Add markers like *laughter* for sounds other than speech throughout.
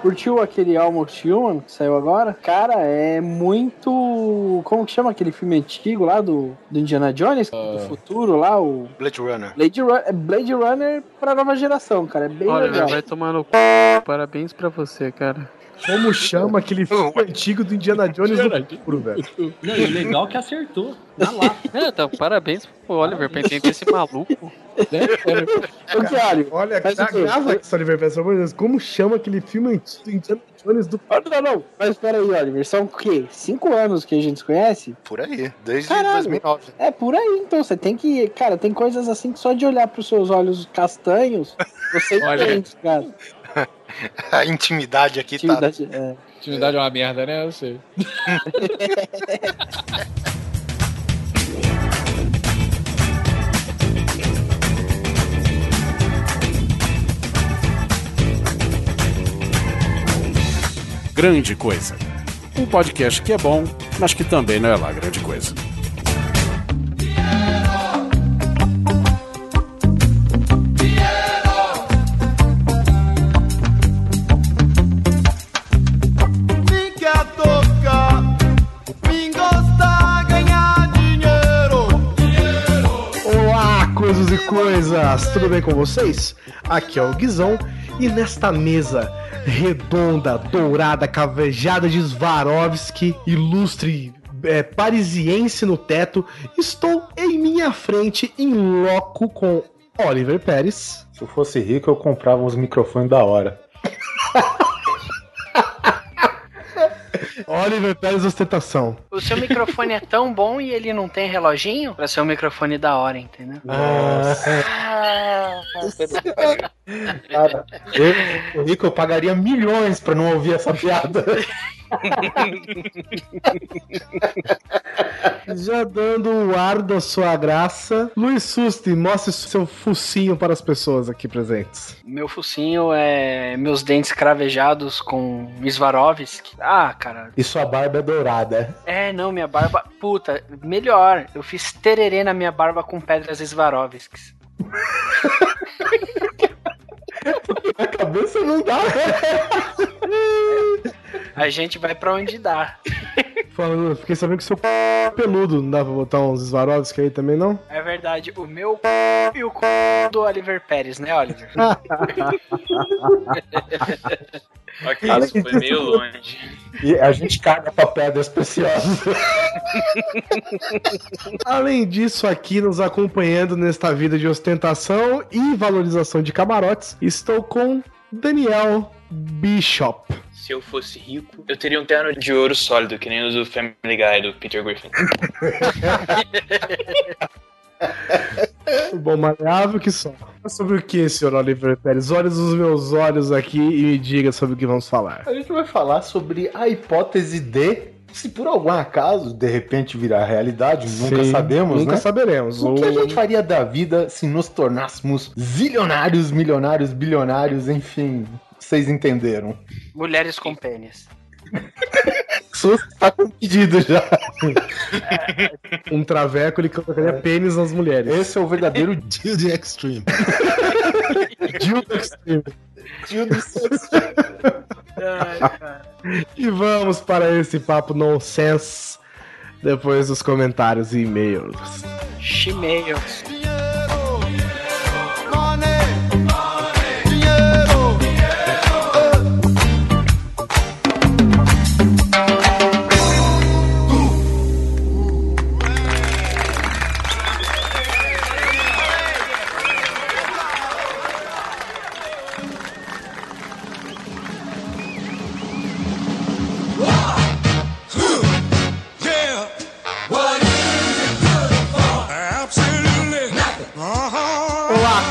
curtiu aquele Almost Human que saiu agora? Cara, é muito. Como que chama aquele filme antigo lá do, do Indiana Jones? Do futuro lá, o. Blade Runner. Blade, Run- é Blade Runner pra nova geração, cara. É bem Olha, legal. vai tomar no c... Parabéns pra você, cara. Como chama aquele filme antigo do Indiana Jones do futuro, velho? Não, e legal que acertou. Tá lá. É, então, parabéns pro Oliver pra entender esse maluco. Ô, Diário, Olha, assim, grava aqui, Oliver, pelo amor de Deus. Como chama aquele filme antigo do Indiana Jones do Ah, Não, não, mas peraí, Oliver, são o quê? Cinco anos que a gente se conhece? Por aí, desde Caralho. 2009. É por aí, então você tem que. Cara, tem coisas assim que só de olhar pros seus olhos castanhos, você Olha. entende, cara. *laughs* A intimidade aqui tá. Atividade, é. Intimidade é uma merda, né? Eu sei. Grande Coisa. Um podcast que é bom, mas que também não é lá grande coisa. Coisas! Tudo bem com vocês? Aqui é o Guizão e nesta mesa redonda, dourada, cavejada de Swarovski, ilustre é, parisiense no teto, estou em minha frente, em loco, com Oliver Pérez. Se eu fosse rico, eu comprava uns microfones da hora. *laughs* Oliver Pérez Ostentação. O seu microfone é tão bom e ele não tem reloginho pra ser um microfone da hora, entendeu? Ah, Ah, cara, eu, rico, eu pagaria milhões pra não ouvir essa piada. *laughs* Já dando o ar da sua graça, Luiz Susti, mostre seu focinho para as pessoas aqui presentes. meu focinho é meus dentes cravejados com Swarovski. Ah, cara. E sua barba é dourada. É, não, minha barba. Puta, melhor. Eu fiz tererê na minha barba com pedras Swarovskis. *laughs* A cabeça não dá. A gente vai pra onde dá. *laughs* Falando, fiquei sabendo que seu c... peludo, não dá pra botar uns Swarovski aí também, não? É verdade, o meu c... e o c... do Oliver Pérez, né, Oliver? Ok, Além isso foi disso, meio longe. E a gente caga pra pedras preciosas. *laughs* Além disso, aqui nos acompanhando nesta vida de ostentação e valorização de camarotes, estou com Daniel Bishop. Se eu fosse rico, eu teria um terno de ouro sólido, que nem o do Family Guy, do Peter Griffin. *laughs* Bom, maleável que só. Sobre o que, senhor Oliver Pérez? Olhe nos meus olhos aqui e me diga sobre o que vamos falar. A gente vai falar sobre a hipótese de. Se por algum acaso, de repente virar realidade, nunca Sim, sabemos, Nunca né? saberemos. O que a gente faria da vida se nos tornássemos zilionários, milionários, bilionários, enfim, vocês entenderam. Mulheres com pênis. Sus tá com pedido já. *laughs* Um traveco, ele colocaria pênis nas mulheres. Esse é o verdadeiro *laughs* *laughs* Dildo Extreme. Dildo Extreme. Dildo E vamos para esse papo nonsense depois dos comentários e e-mails. Chimeio.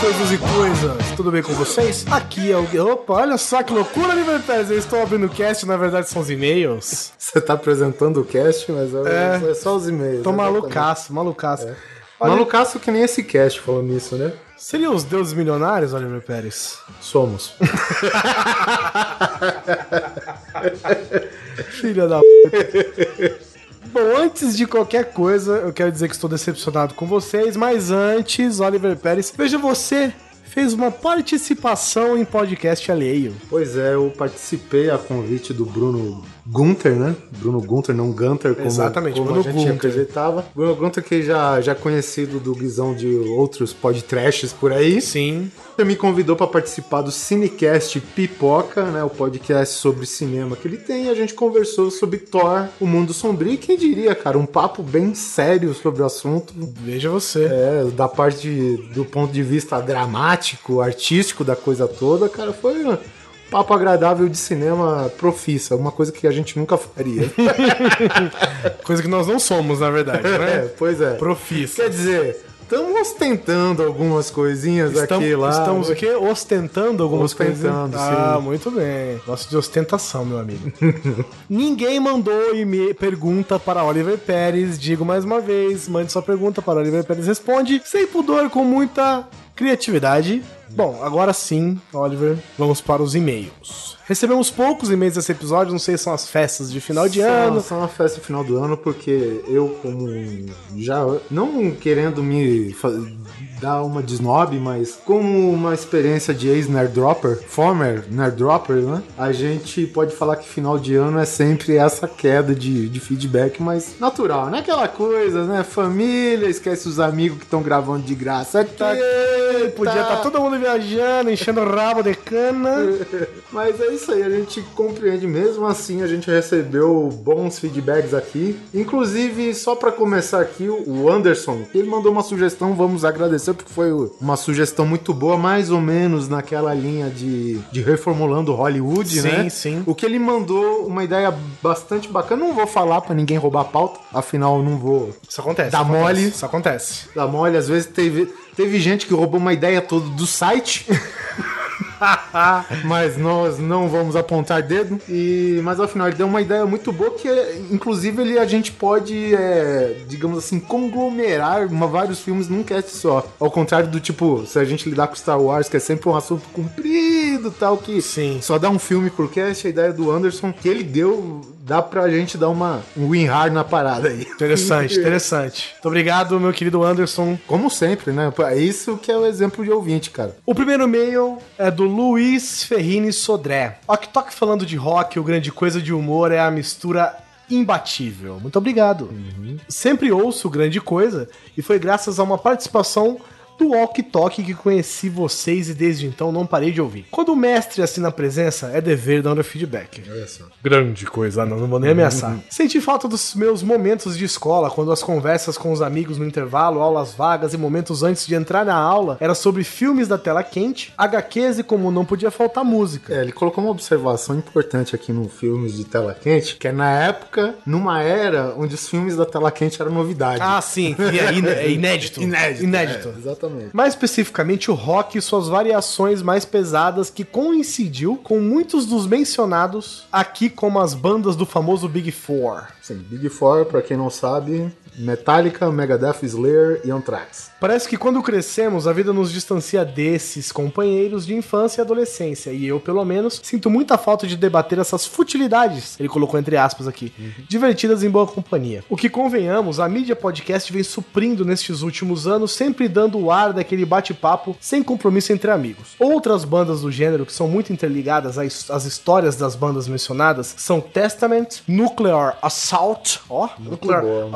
Coisas e coisas, tudo bem com vocês? Aqui é o. Opa, olha só que loucura, Oliver Pérez. Eu estou abrindo o cast, na verdade são os e-mails. Você tá apresentando o cast, mas é, É. é só os e-mails. Tô malucaço, malucaço. Olha, Malucaço que nem esse cast falando nisso, né? Seriam os deuses milionários, Oliver Pérez? Somos. *laughs* Filha da p. *laughs* Bom, antes de qualquer coisa, eu quero dizer que estou decepcionado com vocês, mas antes, Oliver Pérez, veja você fez uma participação em podcast alheio. Pois é, eu participei a convite do Bruno Gunter, né? Bruno Gunter, não Gunter, como, Exatamente, como Bruno a gente Gunter. acreditava. Bruno Gunter, que já, já é conhecido do Guizão de outros podcasts por aí. Sim. Ele me convidou para participar do Cinecast Pipoca, né? O podcast sobre cinema que ele tem. E a gente conversou sobre Thor, o Mundo Sombrio. E quem diria, cara, um papo bem sério sobre o assunto. Veja você. É, da parte do ponto de vista dramático, artístico da coisa toda, cara, foi papo agradável de cinema profissa, uma coisa que a gente nunca faria. *laughs* Coisa que nós não somos, na verdade, *laughs* é, né? pois é. Profissa. Quer dizer, estamos ostentando algumas coisinhas Estamos, aqui lá. estamos o quê? Ostentando algumas Ostentando, coisas. Ah, sim. muito bem. Gosto de ostentação, meu amigo. *laughs* Ninguém mandou e pergunta para Oliver Pérez. Digo mais uma vez, mande sua pergunta para Oliver Pérez. Responde sem pudor, com muita criatividade. Bom, agora sim, Oliver, vamos para os e-mails. Recebemos poucos e-mails desse episódio, não sei se são as festas de final de Só- ano. Só uma festa de final do ano, porque eu, como já. Não querendo me dar uma desnobe, mas como uma experiência de ex-Nerdropper, former Nerdropper, né? A gente pode falar que final de ano é sempre essa queda de, de feedback, mas natural, não é aquela coisa, né? Família, esquece os amigos que estão gravando de graça aqui. Podia estar todo mundo viajando, enchendo o rabo de cana. *laughs* Mas é isso aí, a gente compreende mesmo assim, a gente recebeu bons feedbacks aqui. Inclusive, só pra começar aqui, o Anderson, ele mandou uma sugestão, vamos agradecer porque foi uma sugestão muito boa, mais ou menos naquela linha de, de reformulando Hollywood, Sim, né? sim. O que ele mandou uma ideia bastante bacana, não vou falar pra ninguém roubar a pauta, afinal eu não vou Isso acontece. Dá acontece, mole. Isso acontece. dar mole, às vezes teve Teve gente que roubou uma ideia toda do site. *laughs* *laughs* mas nós não vamos apontar dedo. E, mas ao final ele deu uma ideia muito boa que, inclusive, ele, a gente pode, é, digamos assim, conglomerar uma- vários filmes num cast só. Ao contrário do tipo, se a gente lidar com Star Wars, que é sempre um assunto comprido tal, que Sim. só dá um filme por cast, a ideia do Anderson que ele deu, dá pra gente dar uma um win hard na parada aí. Interessante, *laughs* interessante. Muito obrigado, meu querido Anderson. Como sempre, né? É isso que é o exemplo de ouvinte, cara. O primeiro e-mail é do Luiz Ferrini Sodré. Ok falando de rock, o grande coisa de humor é a mistura imbatível. Muito obrigado. Sempre ouço grande coisa e foi graças a uma participação do Walk Talk que conheci vocês e desde então não parei de ouvir. Quando o mestre assina a presença, é dever dar o feedback. Olha só. Grande coisa, não, não vou nem ameaçar. Senti falta dos meus momentos de escola, quando as conversas com os amigos no intervalo, aulas vagas e momentos antes de entrar na aula era sobre filmes da tela quente, HQs e como não podia faltar música. É, ele colocou uma observação importante aqui no filmes de tela quente, que é na época, numa era onde os filmes da tela quente eram novidade. Ah, sim, e é, é inédito. *laughs* Inédito. Inédito. é, exatamente. Mais especificamente o rock e suas variações mais pesadas que coincidiu com muitos dos mencionados aqui como as bandas do famoso Big Four. Sim, Big Four, pra quem não sabe, Metallica, Megadeth, Slayer e Anthrax. Parece que quando crescemos, a vida nos distancia desses companheiros de infância e adolescência. E eu, pelo menos, sinto muita falta de debater essas futilidades, ele colocou entre aspas aqui, divertidas em boa companhia. O que convenhamos, a mídia podcast vem suprindo nestes últimos anos, sempre dando o ar daquele bate-papo sem compromisso entre amigos. Outras bandas do gênero que são muito interligadas às, histórias das bandas mencionadas são Testament, Nuclear Assault, ó, Nuclear boa, muito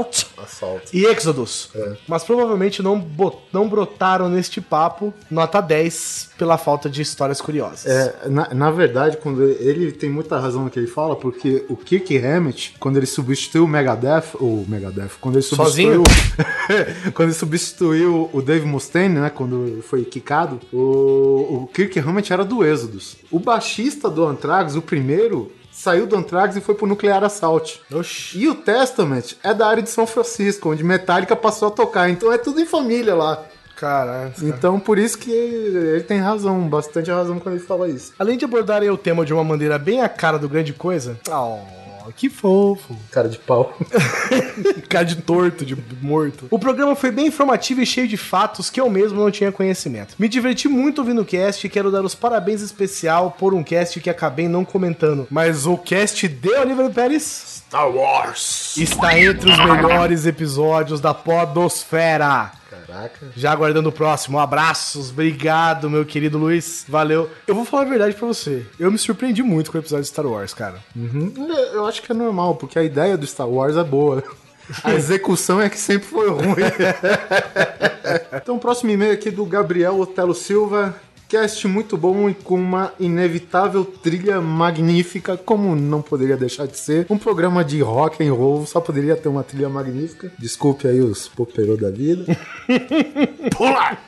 Assault Assalto. e Exodus. Mas provavelmente não, não brotaram neste papo nota 10 pela falta de histórias curiosas. É, na, na verdade, quando ele, ele tem muita razão no que ele fala, porque o Kirk Hammett, quando ele substituiu o Megadeth, ou Megadeth, quando ele substituiu, *laughs* quando ele substituiu o Dave Mustaine, né, quando foi quicado, o, o Kirk Hammett era do Exodus. O baixista do Anthrax, o primeiro, saiu do Anthrax e foi pro Nuclear Assault. Oxi. E o Testament é da área de São Francisco, onde Metallica passou a tocar, então é tudo em família lá. Caralho. Então por isso que ele tem razão, bastante razão quando ele fala isso. Além de abordarem o tema de uma maneira bem a cara do grande coisa. Oh, que fofo. Cara de pau. *laughs* cara de torto, de morto. O programa foi bem informativo e cheio de fatos que eu mesmo não tinha conhecimento. Me diverti muito ouvindo o cast e quero dar os parabéns especial por um cast que acabei não comentando. Mas o cast de Oliver Pérez Star Wars. está entre os melhores episódios da Podosfera. Caraca. Já aguardando o próximo. Abraços, obrigado, meu querido Luiz. Valeu. Eu vou falar a verdade pra você. Eu me surpreendi muito com o episódio de Star Wars, cara. Uhum. Eu acho que é normal, porque a ideia do Star Wars é boa. A *laughs* execução é que sempre foi ruim. *laughs* então, o próximo e-mail aqui do Gabriel Otelo Silva. Cast muito bom e com uma inevitável trilha magnífica, como não poderia deixar de ser. Um programa de rock and roll só poderia ter uma trilha magnífica. Desculpe aí os poperô da vida. *laughs* Pula!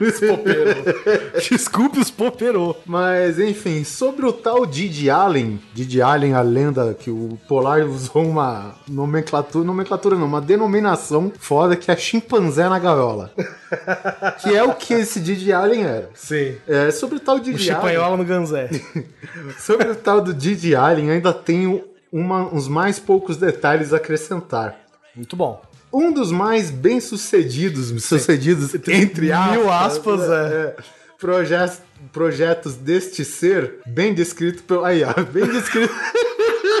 *laughs* Desculpe os poperô. Mas, enfim, sobre o tal Didi Allen, Didi Allen, a lenda que o Polar usou uma nomenclatura, nomenclatura não, uma denominação foda que é chimpanzé na gaiola. *laughs* que é o que esse Didi Allen era. Sim. É, sobre o tal O Didi Allen, chipanhola no Ganzé. *laughs* sobre o tal do Didi Allen, ainda tenho uma- uns mais poucos detalhes a acrescentar. Muito bom. Um dos mais bem-sucedidos, sucedidos, entre aspas, Mil aspas, é. projetos, projetos deste ser, bem descrito pelo. Aí, ó, bem descrito.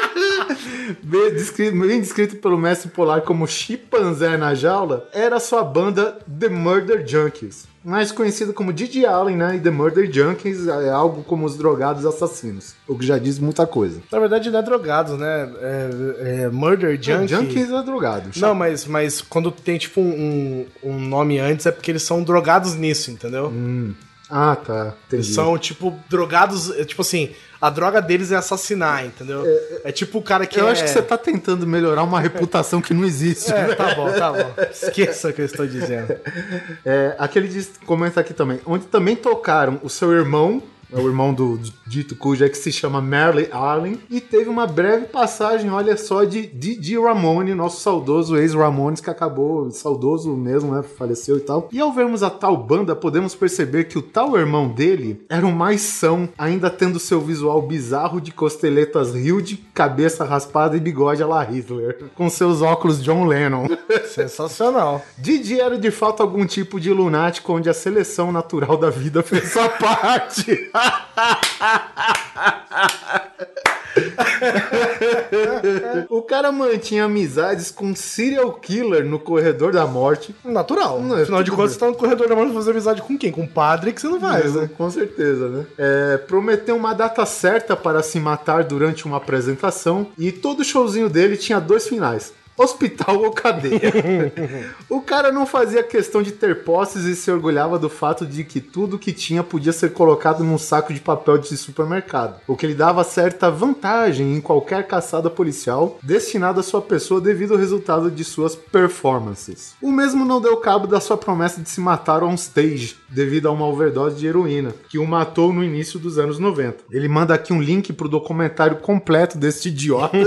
*laughs* bem, descrito bem descrito pelo mestre polar como chimpanzé na jaula, era sua banda The Murder Junkies. Mais conhecido como Didi Allen, né? E The Murder Junkies é algo como os drogados assassinos. O que já diz muita coisa. Na verdade, não é drogado, né? É, é Murder Junkie. Junkies é drogado. Não, mas, mas quando tem, tipo, um, um nome antes é porque eles são drogados nisso, entendeu? Ah, tá. Entendi. São, tipo, drogados. é, Tipo assim, a droga deles é assassinar, entendeu? É, tipo o cara que Eu é... acho que você tá tentando melhorar uma reputação que não existe. É, né? tá bom, tá bom. Esqueça o que eu estou dizendo. *laughs* É, aquele diz, comenta aqui também, onde também tocaram o seu irmão, é o irmão do dito cujo é que se chama Merle Allen, e teve uma breve passagem, olha só, de Didi Ramone, nosso saudoso ex-Ramones, que acabou saudoso mesmo, né? Faleceu e tal. E ao vermos a tal banda, podemos perceber que o tal irmão dele era o mais são, ainda tendo seu visual bizarro de costeletas Hilde, cabeça raspada e bigode a la Hitler, com seus óculos John Lennon. *laughs* Sensacional. Didi era de fato algum tipo de lunático onde a seleção natural da vida fez sua *laughs* parte. O cara mantinha amizades com serial killer no corredor da morte. Natural. Não, é Afinal de contas, você tá no corredor da morte fazer amizade com quem? Com o padre que você não faz, né? Com certeza, né? É, prometeu uma data certa para se matar durante uma apresentação e todo showzinho dele tinha dois finais. Hospital ou cadeia. *laughs* o cara não fazia questão de ter posses e se orgulhava do fato de que tudo que tinha podia ser colocado num saco de papel de supermercado, o que lhe dava certa vantagem em qualquer caçada policial destinada à sua pessoa devido ao resultado de suas performances. O mesmo não deu cabo da sua promessa de se matar on stage devido a uma overdose de heroína, que o matou no início dos anos 90. Ele manda aqui um link pro documentário completo deste idiota, *laughs*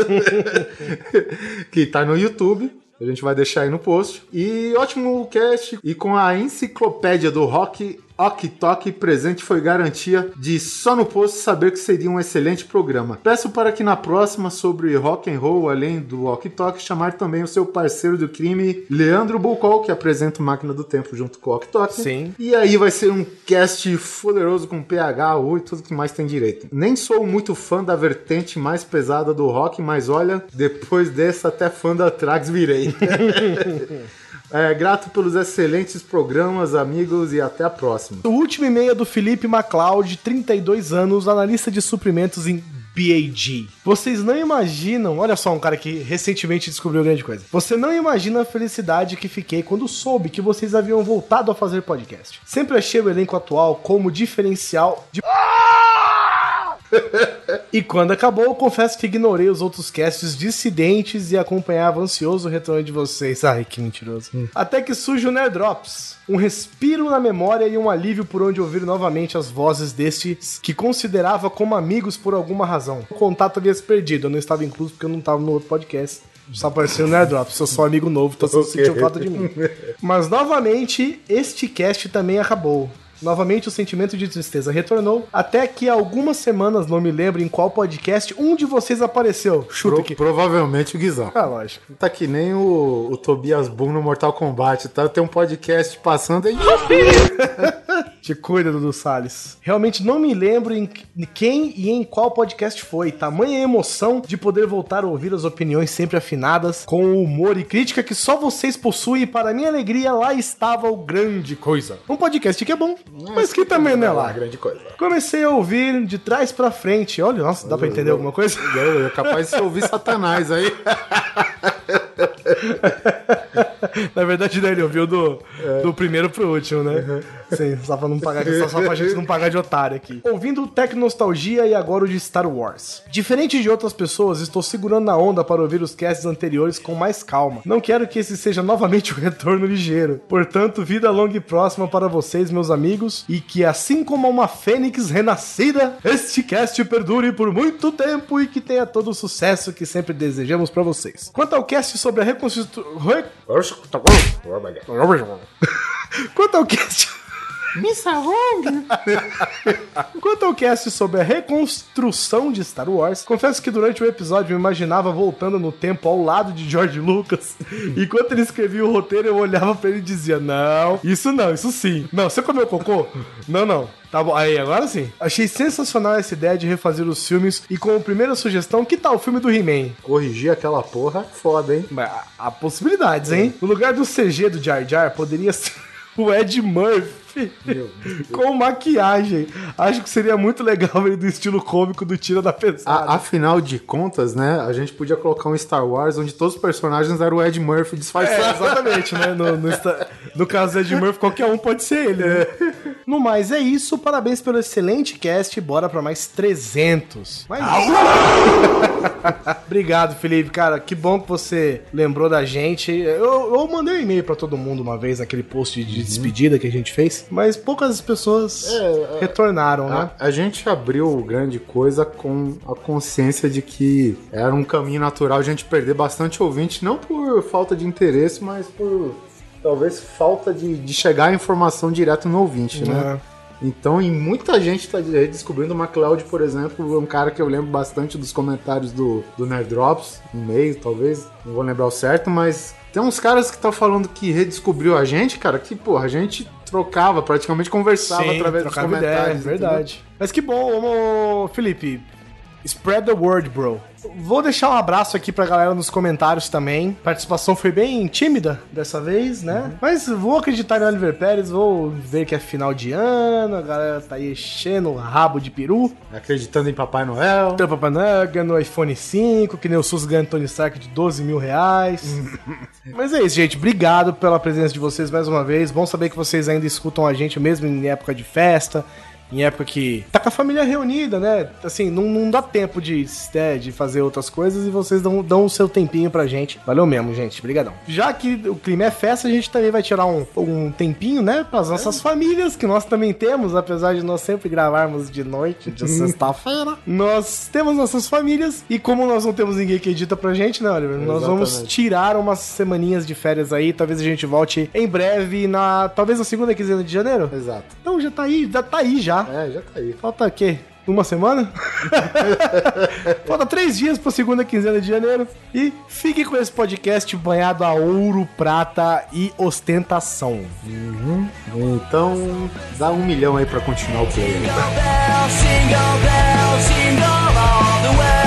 *laughs* que tá no YouTube. A gente vai deixar aí no post. E ótimo cast. E com a enciclopédia do rock, Ok Tok presente foi garantia de só no post saber que seria um excelente programa. Peço para que na próxima sobre rock and roll, além do Ok Tok, chamar também o seu parceiro do crime, Leandro Bulcol, que apresenta o Máquina do Tempo junto com o Ok Tok. Sim. E aí vai ser um cast poderoso com PH, U e tudo que mais tem direito. Nem sou muito fã da vertente mais pesada do rock, mas olha, depois dessa até fã da Trax virei. *laughs* É, grato pelos excelentes programas, amigos, e até a próxima. O último e-mail é do Felipe MacLeod, 32 anos, analista de suprimentos em BAG. Vocês não imaginam, olha só um cara que recentemente descobriu grande coisa. Você não imagina a felicidade que fiquei quando soube que vocês haviam voltado a fazer podcast. Sempre achei o elenco atual como diferencial de *laughs* E quando acabou, confesso que ignorei os outros casts dissidentes e acompanhava ansioso o retorno de vocês. Ai, que mentiroso. Até que surge o Nerdrops. Um respiro na memória e um alívio por onde ouvir novamente as vozes destes que considerava como amigos por alguma razão. O contato havia se perdido, eu não estava incluso porque eu não estava no outro podcast. Só apareceu no Nerdrops, eu sou amigo novo, então você sentiu falta de mim. Mas novamente, este cast também acabou. Novamente o sentimento de tristeza retornou, até que há algumas semanas, não me lembro em qual podcast, um de vocês apareceu. Chuta Pro- aqui. provavelmente o Guizão. Ah, lógico. Tá que nem o, o Tobias Boom no Mortal Kombat, tá? Tem um podcast passando aí. *laughs* Te cuida, Dudu Salles. Realmente não me lembro em quem e em qual podcast foi. Tamanha emoção de poder voltar a ouvir as opiniões sempre afinadas, com o humor e crítica que só vocês possuem. E para minha alegria, lá estava o Grande Coisa. Um podcast que é bom, mas que também não é lá. grande coisa. Comecei a ouvir de trás pra frente. Olha, nossa, dá pra entender alguma coisa? É capaz de ouvir Satanás aí. *laughs* Na verdade, né, ele ouviu do, do primeiro pro último, né? Sim, só pra, não pagar, só, só pra gente não pagar de otário aqui. Ouvindo Tecnostalgia e agora o de Star Wars. Diferente de outras pessoas, estou segurando na onda para ouvir os casts anteriores com mais calma. Não quero que esse seja novamente *laughs* um retorno ligeiro. Portanto, vida longa e próxima para vocês, meus amigos, e que assim como uma fênix renascida, este cast perdure por muito tempo e que tenha todo o sucesso que sempre desejamos para vocês. Quanto ao cast sobre a reconstrução... *laughs* Quanto ao cast... Missa Wong! Quanto ao cast sobre a reconstrução de Star Wars, confesso que durante o episódio eu imaginava voltando no tempo ao lado de George Lucas. Enquanto ele escrevia o roteiro, eu olhava pra ele e dizia: Não, isso não, isso sim. Não, você comeu cocô? Não, não. Tá bom, aí agora sim. Achei sensacional essa ideia de refazer os filmes e como primeira sugestão, que tal o filme do He-Man? Corrigir aquela porra, foda, hein? Mas Há há possibilidades, hein? No lugar do CG do Jar Jar, poderia ser *laughs* o Ed Murphy. Com maquiagem. Acho que seria muito legal ele do estilo cômico do Tira da Pesada. A- afinal de contas, né, a gente podia colocar um Star Wars onde todos os personagens eram o Ed Murphy É, disfarçado. exatamente, né? No, no, no caso do Ed Murphy, qualquer um pode ser ele. né? No mais, é isso. Parabéns pelo excelente cast. Bora pra mais 300. Mais... *laughs* Obrigado, Felipe. Cara, que bom que você lembrou da gente. Eu, eu mandei um e-mail pra todo mundo uma vez naquele post de despedida que a gente fez, mas poucas pessoas retornaram, né? A, a gente abriu grande coisa com a consciência de que era um caminho natural a gente perder bastante ouvinte, não por falta de interesse, mas por talvez falta de, de chegar a informação direto no ouvinte, né? Então, e muita gente tá redescobrindo o MacLeod, por exemplo, um cara que eu lembro bastante dos comentários do, do Nerd Drops, um e-mail, talvez, não vou lembrar o certo, mas tem uns caras que estão falando que redescobriu a gente, cara, que, porra, a gente trocava, praticamente conversava Sim, através dos trocava ideia, comentários. verdade. Mas que bom, Felipe. Spread the word, bro. Vou deixar um abraço aqui pra galera nos comentários também. A participação foi bem tímida dessa vez, né? Mas vou acreditar em Oliver Pérez, vou ver que é final de ano, a galera tá aí enchendo o rabo de peru. Acreditando em Papai Noel. Então, Papai Noel ganhou iPhone 5, que nem o SUS ganha Tony Stark de 12 mil reais. Mas é isso, gente. Obrigado pela presença de vocês mais uma vez. Bom saber que vocês ainda escutam a gente mesmo em época de festa. Em época que tá com a família reunida, né? Assim, não, não dá tempo de, né, de fazer outras coisas e vocês dão, dão o seu tempinho pra gente. Valeu mesmo, gente. Obrigadão. Já que o clima é festa, a gente também vai tirar um, um tempinho, né? Pras nossas famílias, que nós também temos, apesar de nós sempre gravarmos de noite, de sexta-feira. Nós temos nossas famílias e como nós não temos ninguém que edita pra gente, né, Oliver? Nós vamos tirar umas semaninhas de férias aí. Talvez a gente volte em breve, na talvez na segunda quinzena de janeiro. Exato. Então já tá aí, já tá aí já. É, já tá aí. Falta o quê? Uma semana? *laughs* Falta três dias pra segunda quinzena de janeiro. E fique com esse podcast banhado a ouro, prata e ostentação. Então, dá um milhão aí pra continuar o play. aí. Jingle bells, jingle all the way.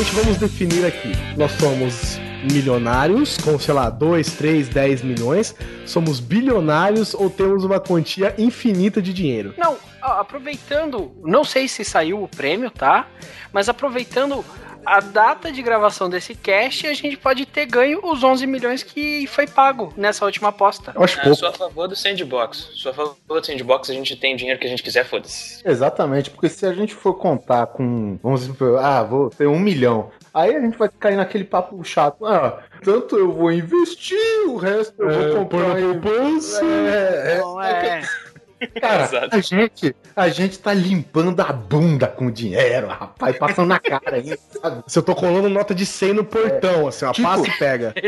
Primeiramente, vamos definir aqui. Nós somos milionários, com, sei lá, 2, 3, 10 milhões. Somos bilionários ou temos uma quantia infinita de dinheiro. Não, aproveitando, não sei se saiu o prêmio, tá? Mas aproveitando a data de gravação desse cast, a gente pode ter ganho os 11 milhões que foi pago nessa última aposta. Eu acho É, pouco. sou a favor do sandbox. Sou a favor do sandbox, a gente tem o dinheiro que a gente quiser, foda-se. Exatamente, porque se a gente for contar com, vamos dizer, ah, vou ter um milhão, aí a gente vai cair naquele papo chato. Ah, tanto eu vou investir, o resto eu É, vou comprar na em- poupança. É, é, Não é. Cara, a gente, a gente tá limpando a bunda com dinheiro, rapaz, passando na cara aí. sabe? Se eu tô colando nota de 100 no portão, assim, ó, Tipo- passa e pega. *laughs*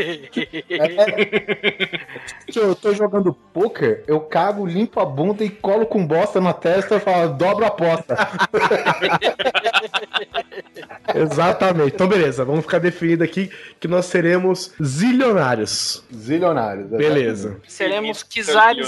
Se eu tô jogando poker, eu cago, limpo a bunda e colo com bosta na testa e falo, dobra a aposta. *laughs* Exatamente. Então, beleza, vamos ficar definido aqui que nós seremos zilionários. Zilionários. Beleza. Seremos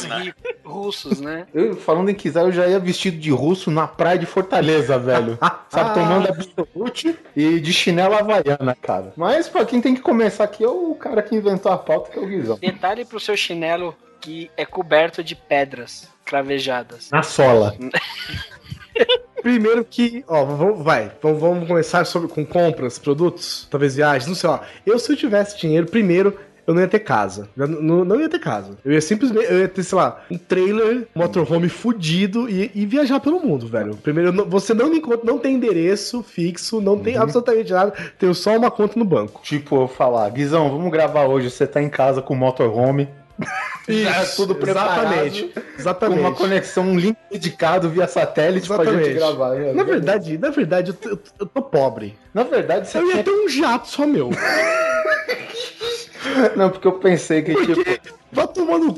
ricos, russos, né? Eu, falando em quiser, eu já ia vestido de russo na praia de Fortaleza, velho. *laughs* Sabe, tomando absolute e de chinela havaiana, cara. Mas pra quem tem que começar aqui é o cara que inventou a pauta, que é o Guizão. Detalhe pro seu chinelo que é coberto de pedras cravejadas. Na sola. *laughs* Primeiro que, ó, vamos, vai, vamos, vamos começar sobre, com compras, produtos, talvez viagens, não sei lá. Eu, se eu tivesse dinheiro, primeiro, eu não ia ter casa. Não, não ia ter casa. Eu ia simplesmente, eu ia ter, sei lá, um trailer, motorhome fudido e, e viajar pelo mundo, velho. Primeiro, não- você não me encontra, não tem endereço fixo, não tem absolutamente nada, tenho só uma conta no banco. Tipo, eu falar, Guizão, vamos gravar hoje. Você tá em casa com o motorhome. *laughs* Já é tudo preparado. Exatamente. Com Exatamente. uma conexão, um link dedicado via satélite pra gente Exatamente. gravar. né? Na verdade, na verdade, eu tô, eu tô- eu tô pobre. Na verdade, você Eu ia ter um jato só meu. *laughs* *laughs* Não, porque eu pensei que, tipo... Vai tomar no c...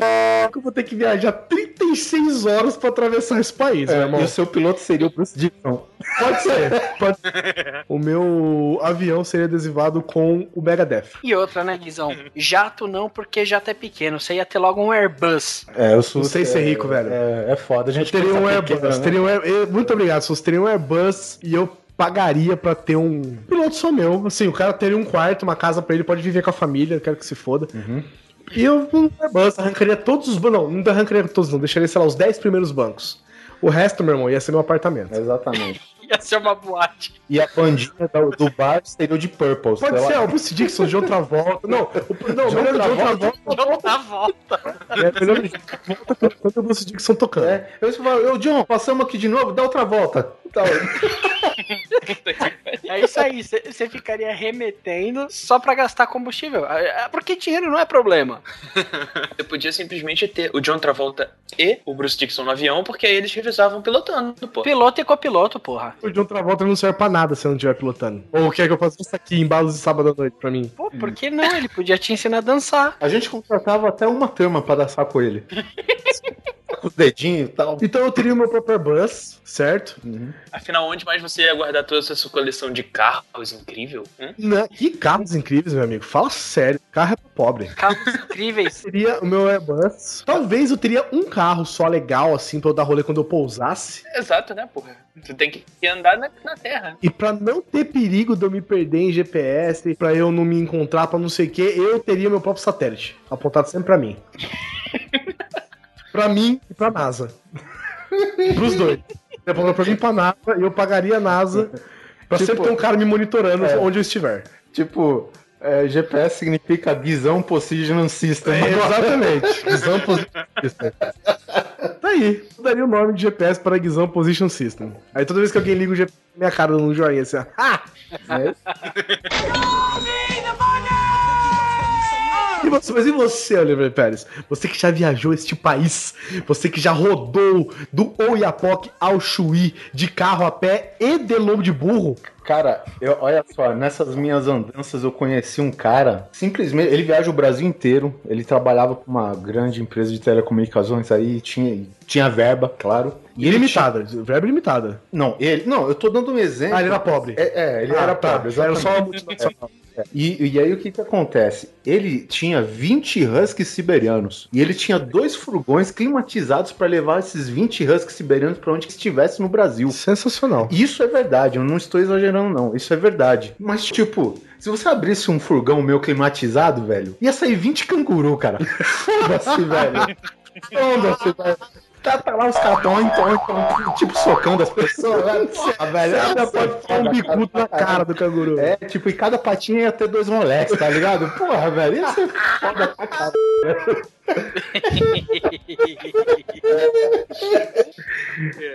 que eu vou ter que viajar 36 horas pra atravessar esse país, meu É, irmão. e o seu piloto seria o Bruce Dixon. Pode ser. Pode ser. *laughs* O meu avião seria adesivado com o Megadeth. E outra, né, Guizão? Jato não, porque jato é pequeno. Você ia ter logo um Airbus. É, eu sou... Não sei se é rico, velho. É, é foda. A gente Teria um pequeno, Airbus. né? Teria um Air- Muito obrigado. Se você teria um Airbus e eu pagaria pra ter um piloto só meu. Assim, o cara teria um quarto, uma casa pra ele, pode viver com a família, quero que se foda. Uhum. E eu, um Airbus, arrancaria todos os bancos. Não, não arrancaria todos, não. Deixaria, sei lá, os 10 primeiros bancos. O resto, meu irmão, ia ser meu apartamento. Exatamente. *laughs* Ia ser uma boate. E a bandinha do, do bar seria o de Purple. Pode ser, lá. ó, o Bruce Dixon de outra volta. Não, o, não, De melhor de outra volta? volta. Outra volta. É, melhor de outra volta quando o Bruce Dixon tocando. É, eu falo, eu, John, passamos aqui de novo, dá outra volta. Tá, *laughs* É isso aí, você ficaria remetendo só pra gastar combustível. É, é, Porque dinheiro não é problema. Você podia simplesmente ter o John Travolta e o Bruce Dixon no avião, porque aí eles revisavam pilotando, pô. Piloto e copiloto, porra. O John Travolta não serve pra nada se eu não estiver pilotando. Ou quer que eu faça isso aqui em balos de sábado à noite pra mim? Pô, por que não? Ele podia te ensinar a dançar. A gente contratava até uma turma pra dançar com ele. *laughs* com os dedinhos e tal. Então eu teria o meu próprio Airbus, certo? Afinal, onde mais você ia guardar toda essa sua coleção de carros incrível? Hum? Né? Que carros incríveis, meu amigo. Fala sério. Carro é pra pobre. Carros incríveis. Seria o meu Airbus. Talvez eu teria um carro só legal, assim, pra eu dar rolê quando eu pousasse. Exato, né, porra? Tu tem que andar na, na terra. E pra não ter perigo de eu me perder em GPS, pra eu não me encontrar, pra não sei o que, eu teria meu próprio satélite. Apontado sempre pra mim. Pra mim e pra NASA. *laughs* Pros dois. Apontado pra mim e pra NASA, e eu pagaria a NASA pra Tipo, sempre ter um cara me monitorando é. onde eu estiver. Tipo, é, GPS significa Guizão Position System. É, exatamente. *laughs* Guizão Position System. Tá aí. Eu daria o nome de GPS para Guizão Position System. Aí toda vez que alguém liga o GPS, minha cara num joinha assim, ó. *laughs* Ah! E você, mas e você, Oliver Pérez? Você que já viajou este país, você que já rodou do Oiapoque ao Chuí de carro a pé e de lombo de burro, Cara, eu, olha só, nessas minhas andanças eu conheci um cara, simplesmente, ele viaja o Brasil inteiro, ele trabalhava com uma grande empresa de telecomunicações aí, tinha, tinha verba, claro. E ele ilimitada, verba ilimitada. Não, ele, não, eu tô dando um exemplo. Ah, ele era pobre. É, é, ele Ah, era tá. pobre, Era só uma exatamente. multinacional. E, e aí o que que acontece? Ele tinha 20 huskies siberianos e ele tinha dois furgões climatizados para levar esses 20 huskies siberianos para onde que estivesse no Brasil. Sensacional. Isso é verdade, eu não estou exagerando não, isso é verdade. Mas tipo, se você abrisse um furgão meu climatizado, velho, ia sair 20 canguru, cara. *laughs* Foda-se, velho. Foda-se, velho. Tá, tá lá os caras tão, então, então, tipo, socando as pessoas. *laughs* Porra, velho. Você ainda isso é pode pôr um bicudo na cara. cara do canguru. É, tipo, e cada patinha ia ter dois Rolex, tá ligado? Porra, velho, ia ser foda pra caralho.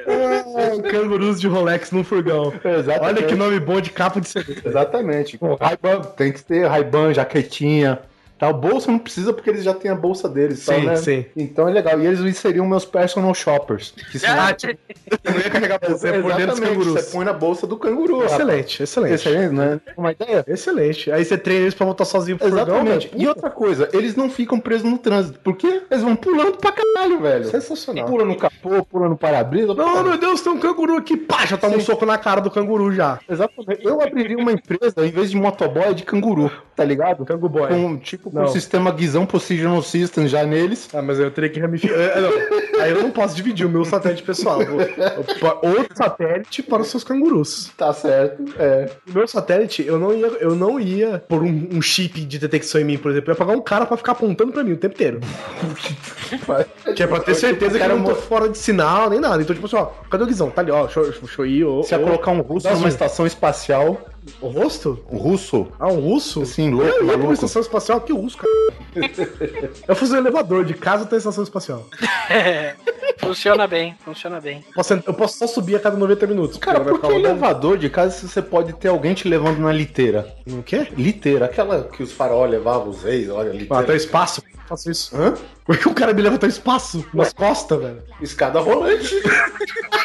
Ah, *laughs* cangurus de Rolex no furgão. Exatamente. Olha que nome bom de capa de cerveja. Exatamente. Ray-Ban, tem que ter Ray-Ban, jaquetinha, Tá, o bolsa não precisa porque eles já têm a bolsa deles. tá, Sim, né? sim. Então é legal. E eles seriam meus personal shoppers. Que são... Ah, *laughs* Não ia carregar você por dentro dos Exatamente, cangurus. Você põe na bolsa do canguru. Excelente, excelente. Excelente, né? Uma ideia? Excelente. Aí você treina eles pra voltar sozinho pro furgão, Exatamente. velho. E outra coisa, eles não ficam presos no trânsito. Porque eles vão pulando pra caralho, velho. Sensacional. Pula no capô, pula no para-brisa. Não, meu Deus, tem um canguru aqui. Pá, já toma um soco na cara do canguru já. Exatamente. Eu abriria uma empresa, em vez de motoboy, de canguru, tá ligado? Cangu boy. Com, tipo. O sistema Guizão Positional System já neles. Ah, mas eu teria que ramificar. É. Aí eu não posso dividir o meu satélite pessoal. Outro satélite para os seus cangurus. Tá certo, é. O meu satélite, eu não ia, eu não ia pôr um, um chip de detecção em mim, por exemplo. Eu ia pagar um cara pra ficar apontando pra mim o tempo inteiro. *laughs* Que é pra ter certeza que eu não tô fora de sinal nem nada. Então, tipo assim, ó, cadê o Guizão? Tá ali, ó, deixa eu, deixa eu ir. Ô, Se ia colocar um russo Dá numa zoom. estação espacial, O rosto? um russo, Ah, um russo? assim, louco, Eu ia pra uma maluco. estação espacial, que russo, cara. *laughs* Eu fiz um elevador de casa até a estação espacial. *laughs* funciona bem, funciona bem. Posso- eu posso só subir a cada 90 minutos. Cara, por vai que elevador de casa se você pode ter alguém te levando na liteira? O quê? Liteira, aquela que os faraó levavam os reis, olha, Ah, liteira. até o espaço. Eu faço isso. Hã? Porque o cara me leva até o espaço, nas costas, velho. Escada rolante. *laughs*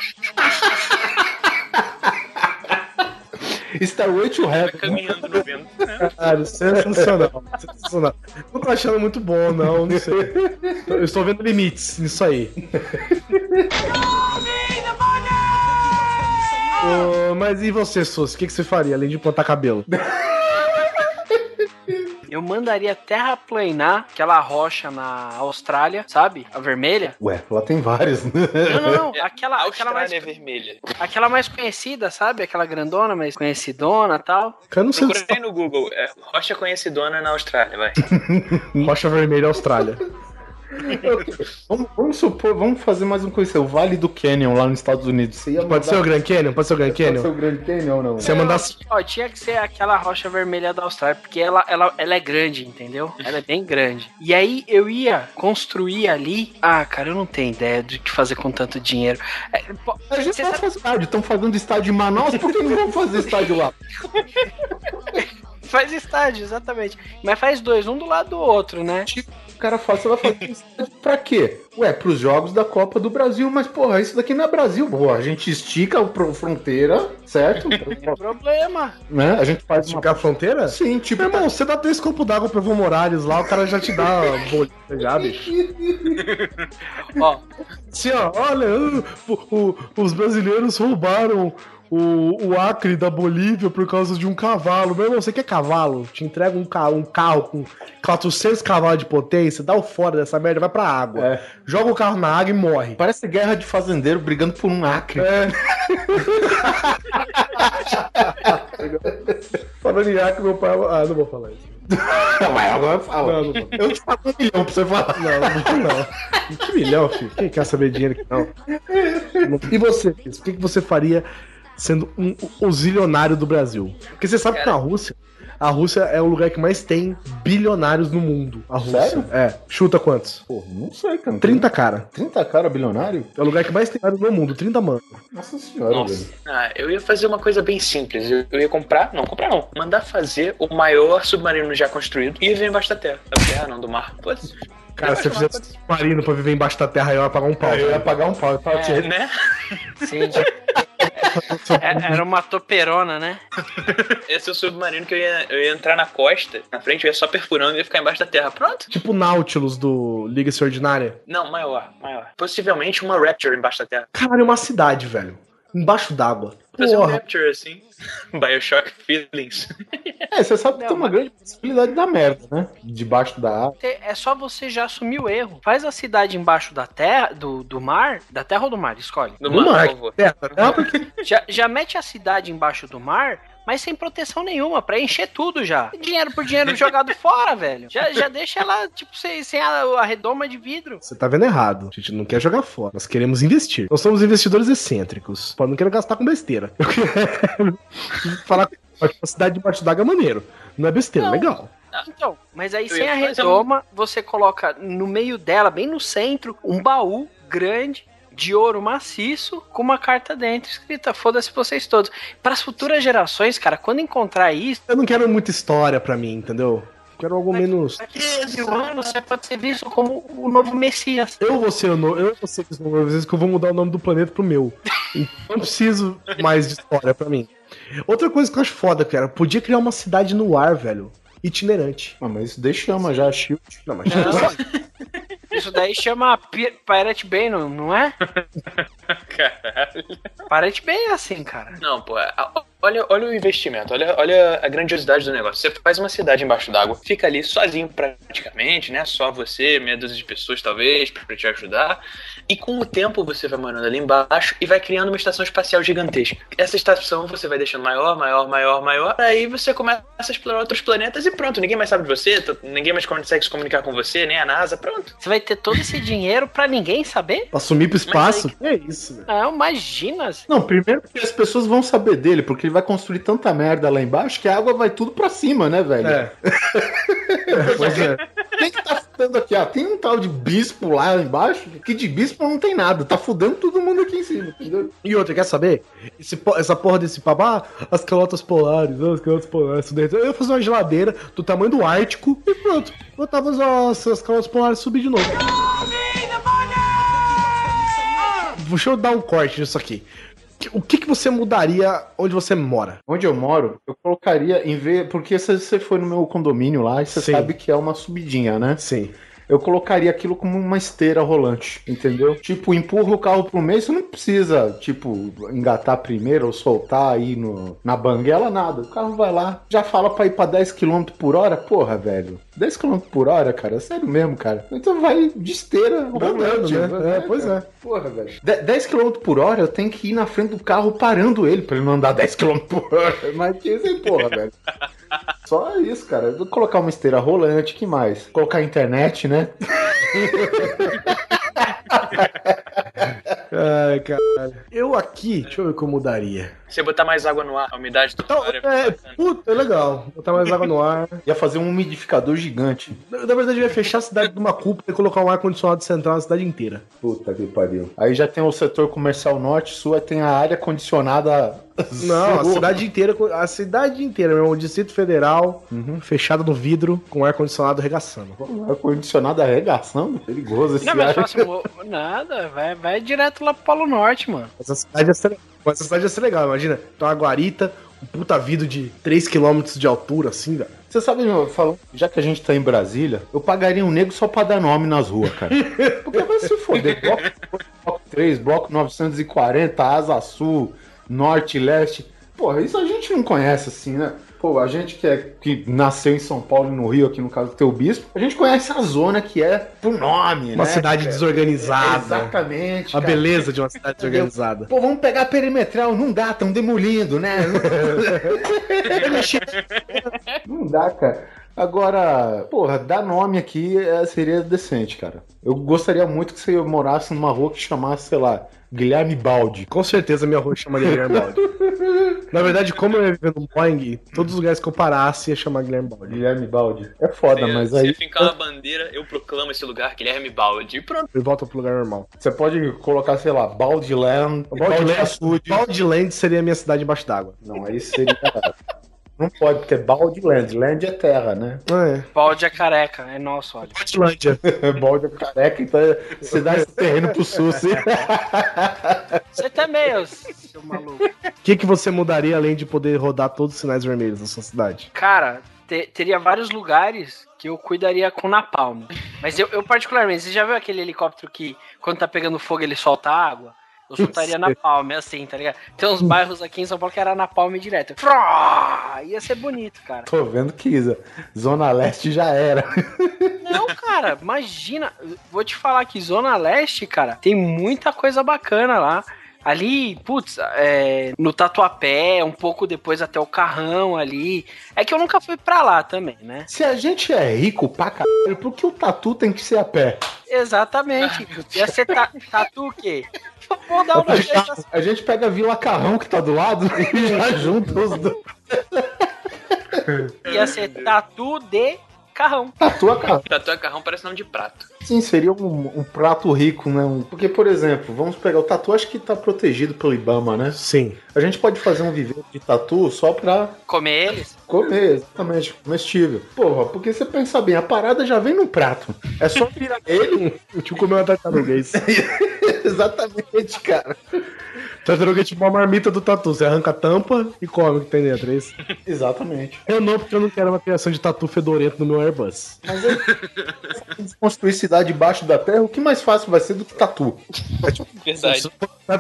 Starway to Heaven. Caminhando no vento. Caralho, sensacional. sensacional. Não tô achando muito bom, não, não sei. Eu estou vendo limites nisso aí. Ô, mas e você, Sus? O que, que você faria, além de plantar cabelo? Eu mandaria terraplanar aquela rocha na Austrália, sabe? A vermelha. Ué, lá tem várias. né? Não, não, não. Aquela, A aquela, mais, é vermelha. aquela mais conhecida, sabe? Aquela grandona, mais conhecidona e tal. Eu não sei Procura se aí no Google. É Rocha Conhecidona na Austrália, vai. *laughs* Rocha Vermelha Austrália. Vamos, vamos supor, vamos fazer mais um coisa. O Vale do Canyon lá nos Estados Unidos. Você ia Pode ser o Grand Canyon? Pode ser o Grand Pode ser Canyon? o Grand Canyon ou não? Você ia mandar. Ó, tinha que ser aquela rocha vermelha da Austrália, porque ela, ela, ela é grande, entendeu? Ela é bem grande. E aí eu ia construir ali. Ah, cara, eu não tenho ideia do que fazer com tanto dinheiro. É, pô, A gente sabe- fazer estádio. Estão fazendo estádio em Manaus, por que não vamos fazer estádio lá? *laughs* Faz estádio, exatamente. Mas faz dois, um do lado do outro, né? O cara fala, você vai fazer estádio *laughs* pra quê? Ué, pros jogos da Copa do Brasil, mas porra, isso daqui não é Brasil. Pô, a gente estica a fronteira, certo? *laughs* Problema. né? A gente faz uma... Ficar a fronteira? Sim, tipo... Meu irmão, você dá três copos d'água pro Evo Morales lá, o cara já te dá bolinha já, bicho. Ó, Assim, ó, olha, uh, o- o- os brasileiros roubaram o, o Acre da Bolívia por causa de um cavalo. Meu irmão, você quer cavalo? Te entrega um, ca- um carro com 400 cavalos de potência, dá o fora dessa merda, vai pra água. É. Joga o carro na água e morre. Parece guerra de fazendeiro brigando por um acre. É. *laughs* Falando em Acre, meu pai. Ah, não vou falar isso. Não, mas agora fala. Não, não. Eu te pago um milhão pra você falar. Não, não, não. Que milhão, filho? Quem quer saber dinheiro aqui, não? *laughs* E você? O que que você faria sendo um, o zilionário do Brasil? Porque você sabe que na Rússia, a Rússia é o lugar que mais tem bilionários no mundo. A Rússia. Sério? É. Chuta quantos? Pô, não sei, cara. 30 cara. 30 cara bilionário? É o lugar que mais tem no mundo, 30 mano. Nossa senhora, Nossa. velho. Ah, eu ia fazer uma coisa bem simples. Eu, eu ia comprar, não comprar não, mandar fazer o maior submarino já construído e viver embaixo da terra. Da terra não, do mar. Putz. Cara, se você fizesse um submarino pra viver embaixo da terra, eu ia pagar um pau. Eu ia pagar um pau. Eu te É, né? sim. *laughs* É- Era uma toperona, né? Esse é o submarino que eu ia, eu ia entrar na costa, na frente, eu ia só perfurando e ia ficar embaixo da terra. Pronto? Tipo o Nautilus do Liga Extraordinária. Não, maior, maior. Possivelmente uma Rapture embaixo da terra. Caralho, é uma cidade, velho. Embaixo d'água. Fazer um. Rapture assim. *laughs* Bioshock Feelings. *laughs* É, você sabe que Não, tem uma mas- grande possibilidade da merda, né? Debaixo da água. É só você já assumir o erro. Faz a cidade embaixo da terra, do, do mar, da terra ou do mar, escolhe. No No mar, mar. por favor. Terra, terra porque Já, já mete a cidade embaixo do mar, mas sem proteção nenhuma, pra encher tudo já. Dinheiro por dinheiro *laughs* jogado fora, velho. Já, já deixa ela, tipo, sem, sem a, a redoma de vidro. Você tá vendo errado. A gente não quer jogar fora. Nós queremos investir. Nós somos investidores excêntricos. Pô, não quero gastar com besteira. Eu quero *laughs* falar que a cidade debaixo d'água é maneiro. Não é besteira, Não. legal. Então, mas aí sem a redoma, você coloca no meio dela, bem no centro, um baú grande de ouro maciço com uma carta dentro escrita foda-se vocês todos. Para as futuras gerações, cara, quando encontrar isso, Eu não quero muita história pra mim, entendeu? Quero algo menos. Daqui a 10 anos você pode ser visto como o novo Messias. Eu vou ser o no... eu vou ser esse novo vezes que eu vou mudar o nome do planeta pro meu. Então, não preciso mais de história pra mim. Outra coisa que eu acho foda, cara, podia criar uma cidade no ar, velho. Itinerante. Ah, mas isso daí chama já, Shield. Não, mas *laughs* Isso daí chama Pi- Pirate Bay, não, não é? *laughs* Caralho. Pirate Bay é assim, cara. Não, pô, a- olha, olha o investimento, olha, olha a grandiosidade do negócio. Você faz uma cidade embaixo d'água, fica ali sozinho praticamente, né? Só você, meia dúzia de pessoas talvez, pra te ajudar. E com o tempo você vai morando ali embaixo e vai criando uma estação espacial gigantesca. Essa estação você vai deixando maior, maior, maior, maior. Aí você começa a explorar outros planetas e pronto. Ninguém mais sabe de você, ninguém mais consegue se comunicar com você, nem a NASA, pronto. Você vai ter todo esse dinheiro pra ninguém saber? Pra sumir pro espaço? É isso, velho. Não, imagina. Não, primeiro porque as pessoas vão saber dele, porque ele vai construir tanta merda lá embaixo que a água vai tudo pra cima, né, velho? É. *laughs* pois é. Quem que tá fudendo aqui? Ah, tem um tal de bispo lá embaixo, que de bispo não tem nada, tá fudendo todo mundo aqui em cima, entendeu? E outra, quer saber? Esse essa porra desse papo, ah, as calotas polares, ah, as calotas polares. Eu ia fazer uma geladeira do tamanho do Ártico e pronto. Botava as, as calotas polares e subir de novo. Deixa eu dar um corte nisso aqui. O que, que você mudaria onde você mora? Onde eu moro, eu colocaria em vez. Porque se você foi no meu condomínio lá você Sim. sabe que é uma subidinha, né? Sim. Eu colocaria aquilo como uma esteira rolante, entendeu? Tipo, empurra o carro pro meio, você não precisa, tipo, engatar primeiro ou soltar aí no, na banguela, nada. O carro vai lá, já fala pra ir pra 10 km por hora, porra, velho. 10 km por hora, cara, sério mesmo, cara. Então vai de esteira rolante. né? É, pois cara. Porra, velho. De- 10 km por hora, eu tenho que ir na frente do carro parando ele pra ele não andar 10 km por hora. Mas que isso aí, porra, *laughs* velho. Só isso, cara. Colocar uma esteira rolante, que mais? Colocar internet, né? *laughs* Ai, caralho. Eu aqui, deixa eu ver o que eu mudaria. Você botar mais água no ar, a umidade do Então, ar é é, puta, é legal. Botar mais água no ar. Ia fazer um umidificador gigante. Na na verdade, ia fechar a cidade de uma cúpula e colocar um ar-condicionado central na cidade inteira. Puta que pariu. Aí já tem o setor comercial norte, sul, aí tem a área condicionada. Não, a cidade inteira, a cidade inteira, meu irmão, o Distrito Federal, fechado no vidro, com ar-condicionado regaçando. Ar-condicionado arregaçando? Perigoso esse Não, mas ar. fácil, *laughs* nada, vai, vai direto lá pro Polo Norte, mano. Essa cidade ia ser, essa cidade ia ser legal, imagina. Tem uma guarita, um puta vidro de 3km de altura, assim, velho. Você sabe, meu, falando, já que a gente tá em Brasília, eu pagaria um nego só pra dar nome nas ruas, cara. *laughs* Porque vai se foder. Bloco, bloco 3, bloco 940, Asa Sul, Norte, Leste. Porra, isso a gente não conhece assim, né? Pô, a gente que, é, que nasceu em São Paulo e no Rio, aqui no caso do teu bispo, a gente conhece a zona que é por nome, Uma né? cidade cara? desorganizada. Exatamente. A cara. beleza de uma cidade desorganizada. Pô, vamos pegar a perimetral. Não dá, tão demolindo, né? *laughs* Não dá, cara. Agora, porra, dar nome aqui é, seria decente, cara. Eu gostaria muito que você morasse numa rua que chamasse, sei lá, Guilherme Balde. Com certeza minha rua chamaria Guilherme Balde. *laughs* Na verdade, como eu ia viver no Boeing, todos os lugares que eu parasse ia chamar Guilherme Balde. Guilherme Balde. É foda, Se- mas se aí fincar uma bandeira, eu proclamo esse lugar Guilherme Balde. E pronto. E volta pro lugar normal. você pode colocar, sei lá, Balde Land, Balde Balde Açude. Balde Land seria a minha cidade embaixo d'água. Não, aí seria. *laughs* Não pode, porque é Balde Land. Land é terra, né? É. Balde é careca, é nosso, olha. Baldilândia. *laughs* Balde é careca, então você dá esse terreno pro sul, sim. Você também, ô seu maluco. O que, que você mudaria além de poder rodar todos os sinais vermelhos da sua cidade? Cara, te- teria vários lugares que eu cuidaria com napalm. Mas eu, eu particularmente, você já viu aquele helicóptero que quando tá pegando fogo ele solta água? Eu soltaria Sei. napalm, assim, tá ligado? Tem uns bairros aqui em São Paulo que era napalm direto. Frá! Ia ser bonito, cara. Tô vendo que Zona Leste já era. Não, cara, imagina. Vou te falar que Zona Leste, cara, tem muita coisa bacana lá. Ali, putz, é, no Tatuapé, um pouco depois até o Carrão ali. É que eu nunca fui pra lá também, né? Se a gente é rico pra caralho, por que o tatu tem que ser a pé? Exatamente. Ia ser ta, tatu o quê? Vou dar uma A gente, a gente pega a Vila Carrão que tá do lado e já junta os dois. Ia ser tatu de carrão. Tatu a carro. Tatu carrão parece nome de prato. Sim, seria um, um prato rico, né? Um- Porque, por exemplo, vamos pegar o tatu, acho que tá protegido pelo Ibama, né? Sim. A gente pode fazer um viveiro de tatu só pra Comer eles. comer, exatamente, comestível. Porra, porque você pensa bem, a parada já vem no prato. É só virar ele. *laughs* O tio comeu uma tartaruga, é isso. *laughs* exatamente, cara. Tartaruga é tipo uma marmita do tatu. Você arranca a tampa e come o que tem dentro, é isso? *laughs* Exatamente. Eu não, porque eu não quero uma criação de tatu fedorento no meu Airbus. Mas aí, *laughs* construir cidade debaixo da terra, o que mais fácil vai ser do que tatu? É tipo, Verdade.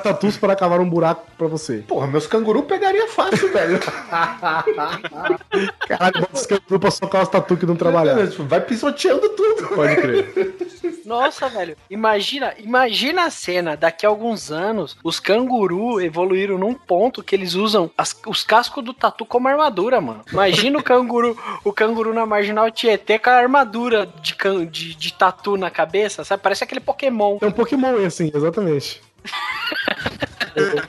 Tatus para cavar um buraco pra você. porra, meus canguru pegaria fácil, velho. *laughs* Caralho, bota os canguru pra socar os tatu que não trabalharam. Vai pisoteando tudo. Pode crer. Nossa, velho. Imagina, imagina a cena. Daqui a alguns anos, os canguru evoluíram num ponto que eles usam as- os cascos do tatu como armadura, mano. Imagina o canguru, o canguru na marginal Tietê com a armadura de, can- de, de tatu na cabeça, sabe? Parece aquele Pokémon. É um Pokémon, assim, exatamente. *laughs*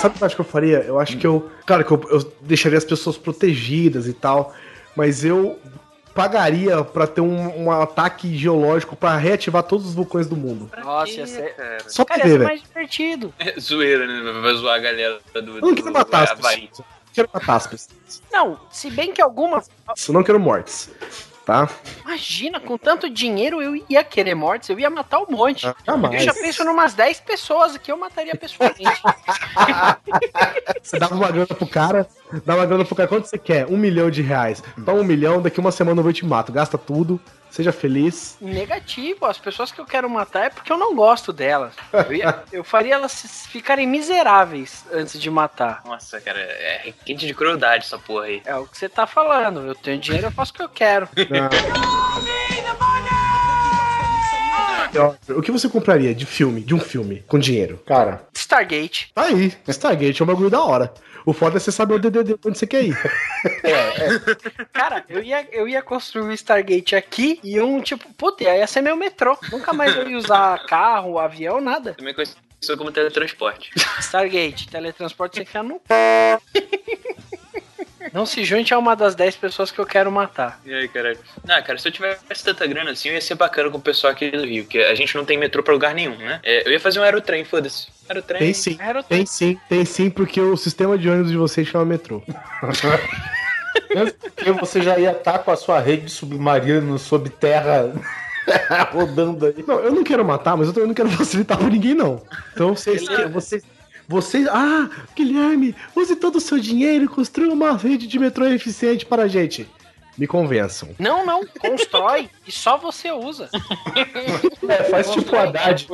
Sabe o que eu acho que eu faria? Eu acho que eu. Claro que eu, eu deixaria as pessoas protegidas e tal, mas eu pagaria pra ter um, um ataque geológico pra reativar todos os vulcões do mundo. Nossa, ia ser. Cara. Só pra Cara, ia ver, ser velho. mais divertido. É zoeira, né? Vai zoar a galera do. Eu não quero matar as pessoas. Eu quero matar as pessoas. Não, se bem que algumas. Eu não quero mortes. Tá? Imagina, com tanto dinheiro eu ia querer mortes, eu ia matar um monte. Jamais. Eu já penso numas 10 pessoas que eu mataria pessoalmente. *laughs* Você dava uma grana pro cara, dá uma grana pro cara. Quanto você quer? Um milhão de reais. Toma um milhão, daqui uma semana eu vou te mato. Gasta tudo, seja feliz. Negativo, as pessoas que eu quero matar é porque eu não gosto delas. Eu, ia- *laughs* eu faria elas ficarem miseráveis antes de matar. Nossa, cara, é requinte de crueldade essa porra aí. É o que você tá falando. Eu tenho dinheiro, eu faço o que eu quero. *laughs* O que você compraria de filme, de um filme, com dinheiro? Cara, Stargate. Tá aí. Stargate é um bagulho da hora. O foda é você saber o DDD onde você quer ir. Cara, eu ia, eu ia construir um Stargate aqui e um tipo, puta, ia ser meu metrô. Nunca mais eu ia usar carro, avião, nada. Também conhecido como teletransporte. Stargate, teletransporte sem ficar no. *laughs* Não se junte a uma das 10 pessoas que eu quero matar. E aí, caralho? Ah, cara, se eu tivesse tanta grana assim, eu ia ser bacana com o pessoal aqui do Rio, que a gente não tem metrô pra lugar nenhum, né? É, eu ia fazer um aerotrem, foda-se. Aerotrem. Tem sim. Aerotrem. Tem sim, tem sim, porque o sistema de ônibus de vocês chama metrô. porque você já ia estar com a sua rede submarina sob terra *laughs* rodando aí. Não, eu não quero matar, mas eu também não quero facilitar pra ninguém, não. Então vocês. vocês vocês. Ah, Guilherme, use todo o seu dinheiro e construa uma rede de metrô eficiente para a gente. Me convençam. Não, não, constrói e só você usa. É, faz tipo o Haddad.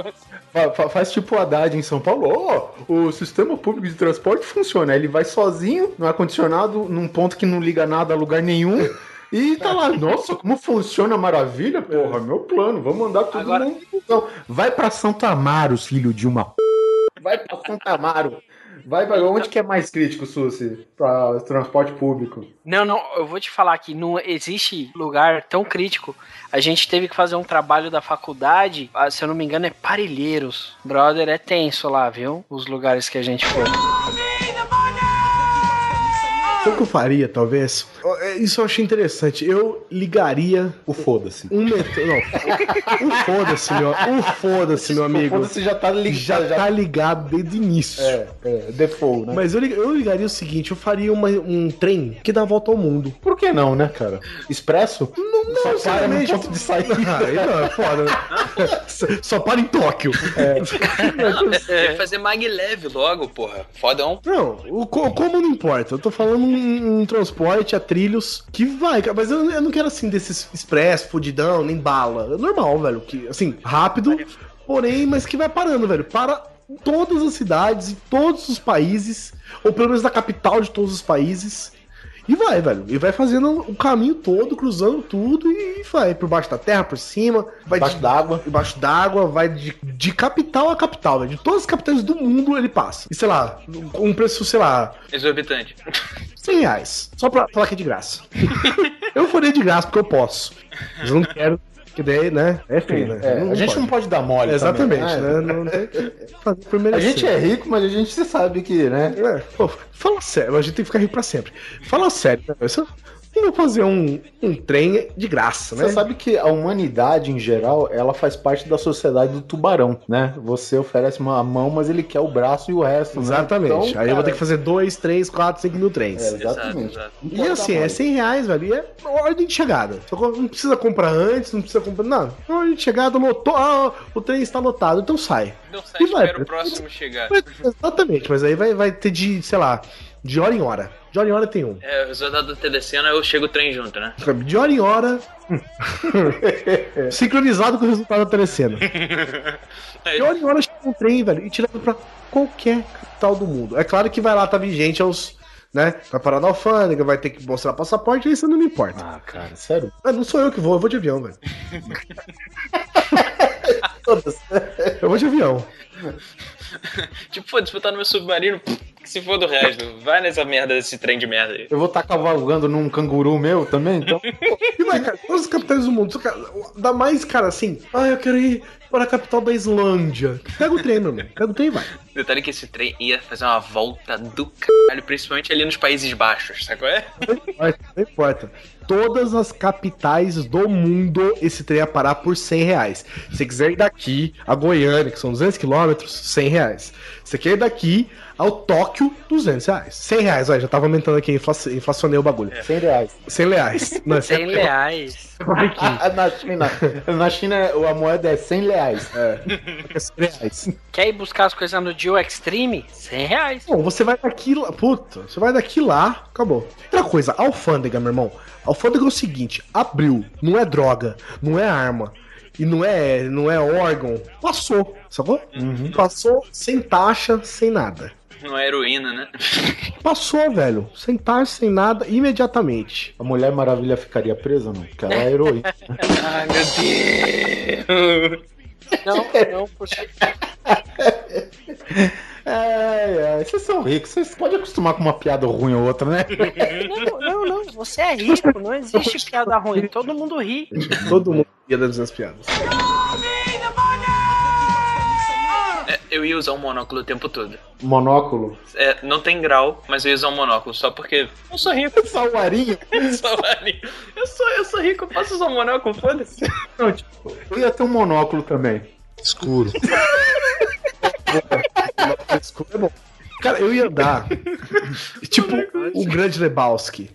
Fa- fa- Faz tipo o Haddad em São Paulo. Ó, o sistema público de transporte funciona. Ele vai sozinho, no ar-condicionado, num ponto que não liga nada a lugar nenhum. E tá lá, nossa, como funciona maravilha, porra, meu plano, vamos andar todo Agora- mundo. Então, vai pra Santo Amaro, filho de uma p. Vai pra Santo Amaro. Vai pra onde que é mais crítico, Susi? Pra transporte público. Não, não, eu vou te falar que não existe lugar tão crítico. A gente teve que fazer um trabalho da faculdade, ah, se eu não me engano, é Parelheiros. Brother, é tenso lá, viu? Os lugares que a gente foi. Sabe o que eu faria, talvez? É, Isso eu achei interessante. Eu ligaria O foda-se. um metrô. Não. O foda-se, meu. O foda-se, meu amigo. Foda-se já tá ligado. Já Já tá ligado desde o início. É, é, default, né? Mas eu, lig- eu ligaria o seguinte: eu faria uma- um trem que dá a volta ao mundo. Por que não, né, cara? Expresso? Não, não, Só para no ponto de saída. *laughs* Ah, não, é foda. Só- *laughs* Só para em Tóquio. É, fazer maglev logo, porra. Fodão. Não, o, co- como não importa. Eu tô falando um, um transporte a trilhos que vai, cara. Mas eu, eu não quero assim desses expresso, fudidão, nem bala. É normal, velho. Que, assim, rápido, porém, mas que vai parando, velho. Para todas as cidades e todos os países, ou pelo menos na capital de todos os países. E vai, velho. E vai fazendo o caminho todo, cruzando tudo e vai por baixo da terra, por cima, vai Embaixo d'água. embaixo d'água, vai de, de capital a capital, velho. De todas as capitais do mundo ele passa. E sei lá, com um preço, sei lá, Exorbitante. 100 reais. Só pra falar que é de graça. *laughs* eu faria de graça porque eu posso. Mas eu não quero Que daí, né? É feio, né? É, a gente não pode dar mole. Exatamente, também, né? Não tem que fazer por A merecer. gente é rico, mas a gente sabe que, né? É, pô, fala sério, a gente tem que ficar rico pra sempre. Fala sério, né? Não vai fazer um, um trem de graça, né? Você sabe que a humanidade, em geral, ela faz parte da sociedade do tubarão, né? Você oferece uma mão, mas ele quer o braço e o resto, né? Exatamente. Então, Aí eu vou cara, ter que fazer 2, 3, 4, 5 mil trens. É, exatamente. Exato, E assim, é 100 reais, velho. E é ordem de chegada. Não precisa comprar antes, não precisa comprar. Não, ordem de chegada, lotou. Ah, o trem está lotado, então sai. Não sai, E vai, espera o próximo chegar. Mas, exatamente, mas aí vai, vai ter de, sei lá, de hora em hora. De hora em hora tem um. É, o resultado do telecena, eu chego o trem junto, né? De hora em hora. *laughs* sincronizado com o resultado da telecena. *laughs* De hora em hora chega um trem, velho, e tirando pra qualquer capital do mundo. É claro que vai lá, tá vigente aos. Né? Vai parar na alfândega, vai ter que mostrar passaporte, isso não me importa. Ah, cara, sério. Ah, não sou eu que vou, eu vou de avião, velho. *laughs* eu vou de avião. *laughs* tipo, pô, disputar no meu submarino, que se for do resto. Vai nessa merda desse trem de merda aí. Eu vou estar cavalgando num canguru meu também, então. *laughs* E vai, cara, todos os capitais do mundo. Dá mais, cara, assim. Ah, eu quero ir para a capital da Islândia. Pega o trem, meu irmão. Pega o trem e vai. Detalhe que esse trem ia fazer uma volta do caralho, principalmente ali nos Países Baixos, sabe qual é? Mas não importa. Todas as capitais do mundo, esse trem ia parar por 100 reais. Se quiser ir daqui a Goiânia, que são 200 quilômetros, 100 reais. Você quer ir daqui ao Tóquio, 200 reais. 100 reais, olha, já tava aumentando aqui, infla- inflacionei o bagulho. 100 reais. 100 reais. *laughs* Não, é 100 reais. Ah, na China, na China a moeda é 100 reais. É 100 reais. Quer ir buscar as coisas no Dio Extreme? 100 reais. Bom, você vai daqui lá. Puta, você vai daqui lá, acabou. Outra coisa, alfândega, meu irmão. Alfândega é o seguinte: abriu, não é droga, não é arma. E não é, não é órgão. Passou, sacou? Passou sem taxa, sem nada. Não é heroína, né? Passou, velho. Sem taxa, sem nada, imediatamente. A Mulher Maravilha ficaria presa, não? Porque ela é heroína. *laughs* Ai, meu Deus. Não, não, porque. *laughs* Ai, ai, vocês são ricos, vocês podem acostumar com uma piada ruim ou outra, né? Não, não, não. Você é rico, não existe piada ruim. Todo mundo ri. Todo mundo ia das minhas piadas. É, eu ia usar um monóculo o tempo todo. Monóculo. É, não tem grau, mas eu ia usar um monóculo só porque eu sou rico. Só o arinho. *laughs* Só vale. Eu sou, eu sou rico, eu posso usar um monóculo, foda-se. Não, tipo, eu ia ter um monóculo também. Escuro. *laughs* Escuro é bom. Cara, eu ia andar. *laughs* tipo, o grande Lebowski.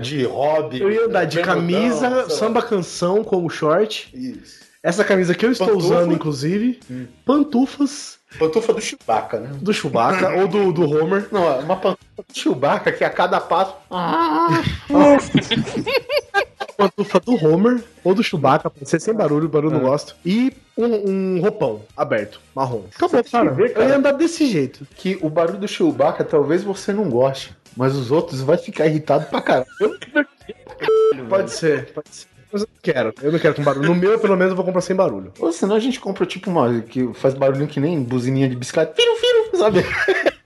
De hobby. Eu ia andar de camisa, samba canção como short. Isso. Essa camisa que eu estou Pantufa. usando, inclusive. Pantufas Pantufa do Chewbacca, né? do Chewbacca ou do, do Homer. Não, é uma pantufa do Chewbacca que a cada passo. *laughs* Pantufa do Homer ou do Chewbacca, pode ser sem barulho, barulho eu não gosto. E um, um roupão aberto, marrom. Acabou, cara. vê, cara? Eu ia andar desse jeito. Que o barulho do Chewbacca talvez você não goste, mas os outros vai ficar irritado pra caralho. *laughs* Pode ser, pode ser. Mas eu não quero, eu não quero com barulho. No meu, pelo menos, eu vou comprar sem barulho. Ou senão a gente compra tipo uma que faz barulhinho que nem buzininha de bicicleta. Firo, firo, sabe? *laughs*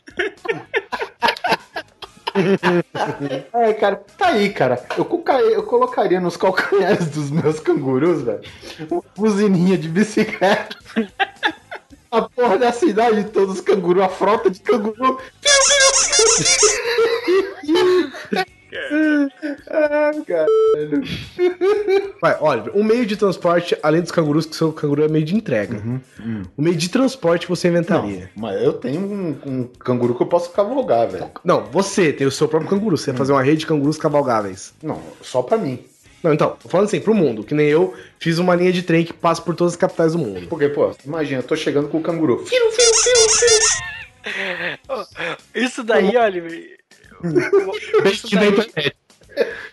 *laughs* É, cara, tá aí, cara. Eu, coloca- eu colocaria nos calcanhares dos meus cangurus, velho, uma buzininha de bicicleta. A porra da cidade, todos os cangurus, a frota de canguru. *laughs* ah, caralho. Vai, olha, um meio de transporte, além dos cangurus, que o seu canguru é meio de entrega. O meio de transporte você inventaria. Mas eu tenho um, um canguru que eu posso cavalgar, velho. Não, você tem o seu próprio canguru. Você vai fazer uma rede de cangurus cavalgáveis. Não, só pra mim. Não, então, tô falando assim, pro mundo. Que nem eu fiz uma linha de trem que passa por todas as capitais do mundo. Porque, pô, imagina, eu tô chegando com o canguru. Isso daí, olha. *laughs* Isso daí, internet.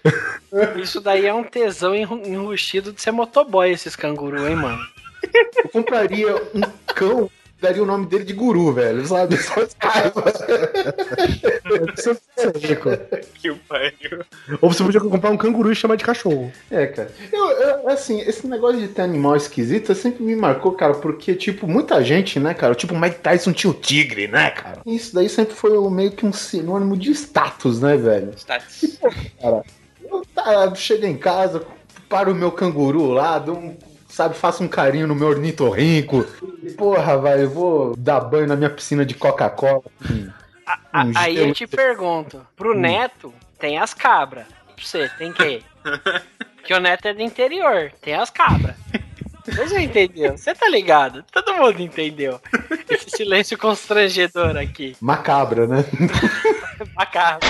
*laughs* isso daí é um tesão enru- enrustido de ser motoboy, esses canguru, hein, mano? Eu compraria um cão, daria o nome dele de guru, velho, sabe? Só é rico. Que pariu. Ou você podia comprar um canguru e chamar de cachorro. É, cara. Eu, eu, assim, esse negócio de ter animal esquisito sempre me marcou, cara, porque, tipo, muita gente, né, cara? Tipo, o Mike Tyson tinha o tigre, né, cara? Isso daí sempre foi meio que um sinônimo de status, né, velho? Status. Cara, eu tá, chega em casa, para o meu canguru lá, dou um, sabe, faço um carinho no meu ornitorrinco. Porra, vai, eu vou dar banho na minha piscina de Coca-Cola. Hum. Um aí eu te pergunto, pro Neto tem as cabras. Pra você, tem que? *laughs* Que o Neto é do interior, tem as cabras. Você entendeu? Você tá ligado? Todo mundo entendeu. Esse silêncio constrangedor aqui. Macabra, né? *laughs* Macabro.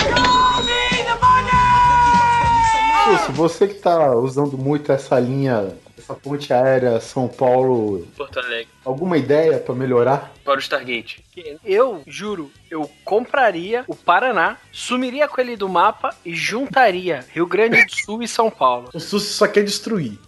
Lúcio, você que tá usando muito essa linha, essa ponte aérea São Paulo, Porto Alegre. alguma ideia pra melhorar? Para o Stargate. Eu juro, eu compraria o Paraná, sumiria com ele do mapa e juntaria Rio Grande do Sul e São Paulo. O SUS só quer destruir.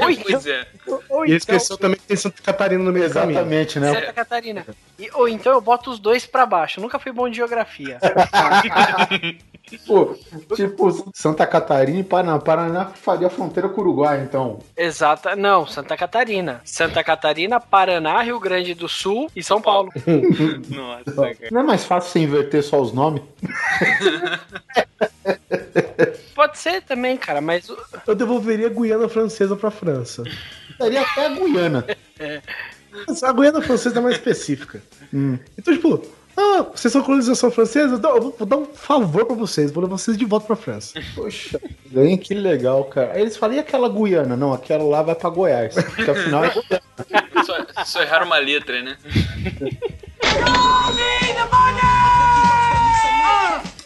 Ou *laughs* Pois é. Ou E então, esqueceu também que tem Santa Catarina no meio do caminho. Exatamente, né? Santa Catarina. E- ou então eu boto os dois pra baixo. Eu nunca fui bom de geografia. *laughs* Pô, tipo, Santa Catarina e Paraná. Paraná faria fronteira com o Uruguai, então. Exata. Não, Santa Catarina. Santa Catarina, Paraná, Rio Grande do Sul e São Paulo. *laughs* Nossa, cara. Não é mais fácil você inverter só os nomes? *laughs* Pode ser também, cara, mas o- Eu devolveria a Guiana Francesa pra França. Daria até a Guiana. Mas A Guiana Francesa é mais específica. Hum. Então, tipo, ah, vocês são colonização francesa? Então, eu vou, dar um favor pra vocês, vou levar vocês de volta pra França. Poxa, que legal, cara. Aí eles falam, e aquela Guiana? Não, aquela lá vai pra Goiás. Porque afinal é Goiás. Só, só erraram uma letra, né?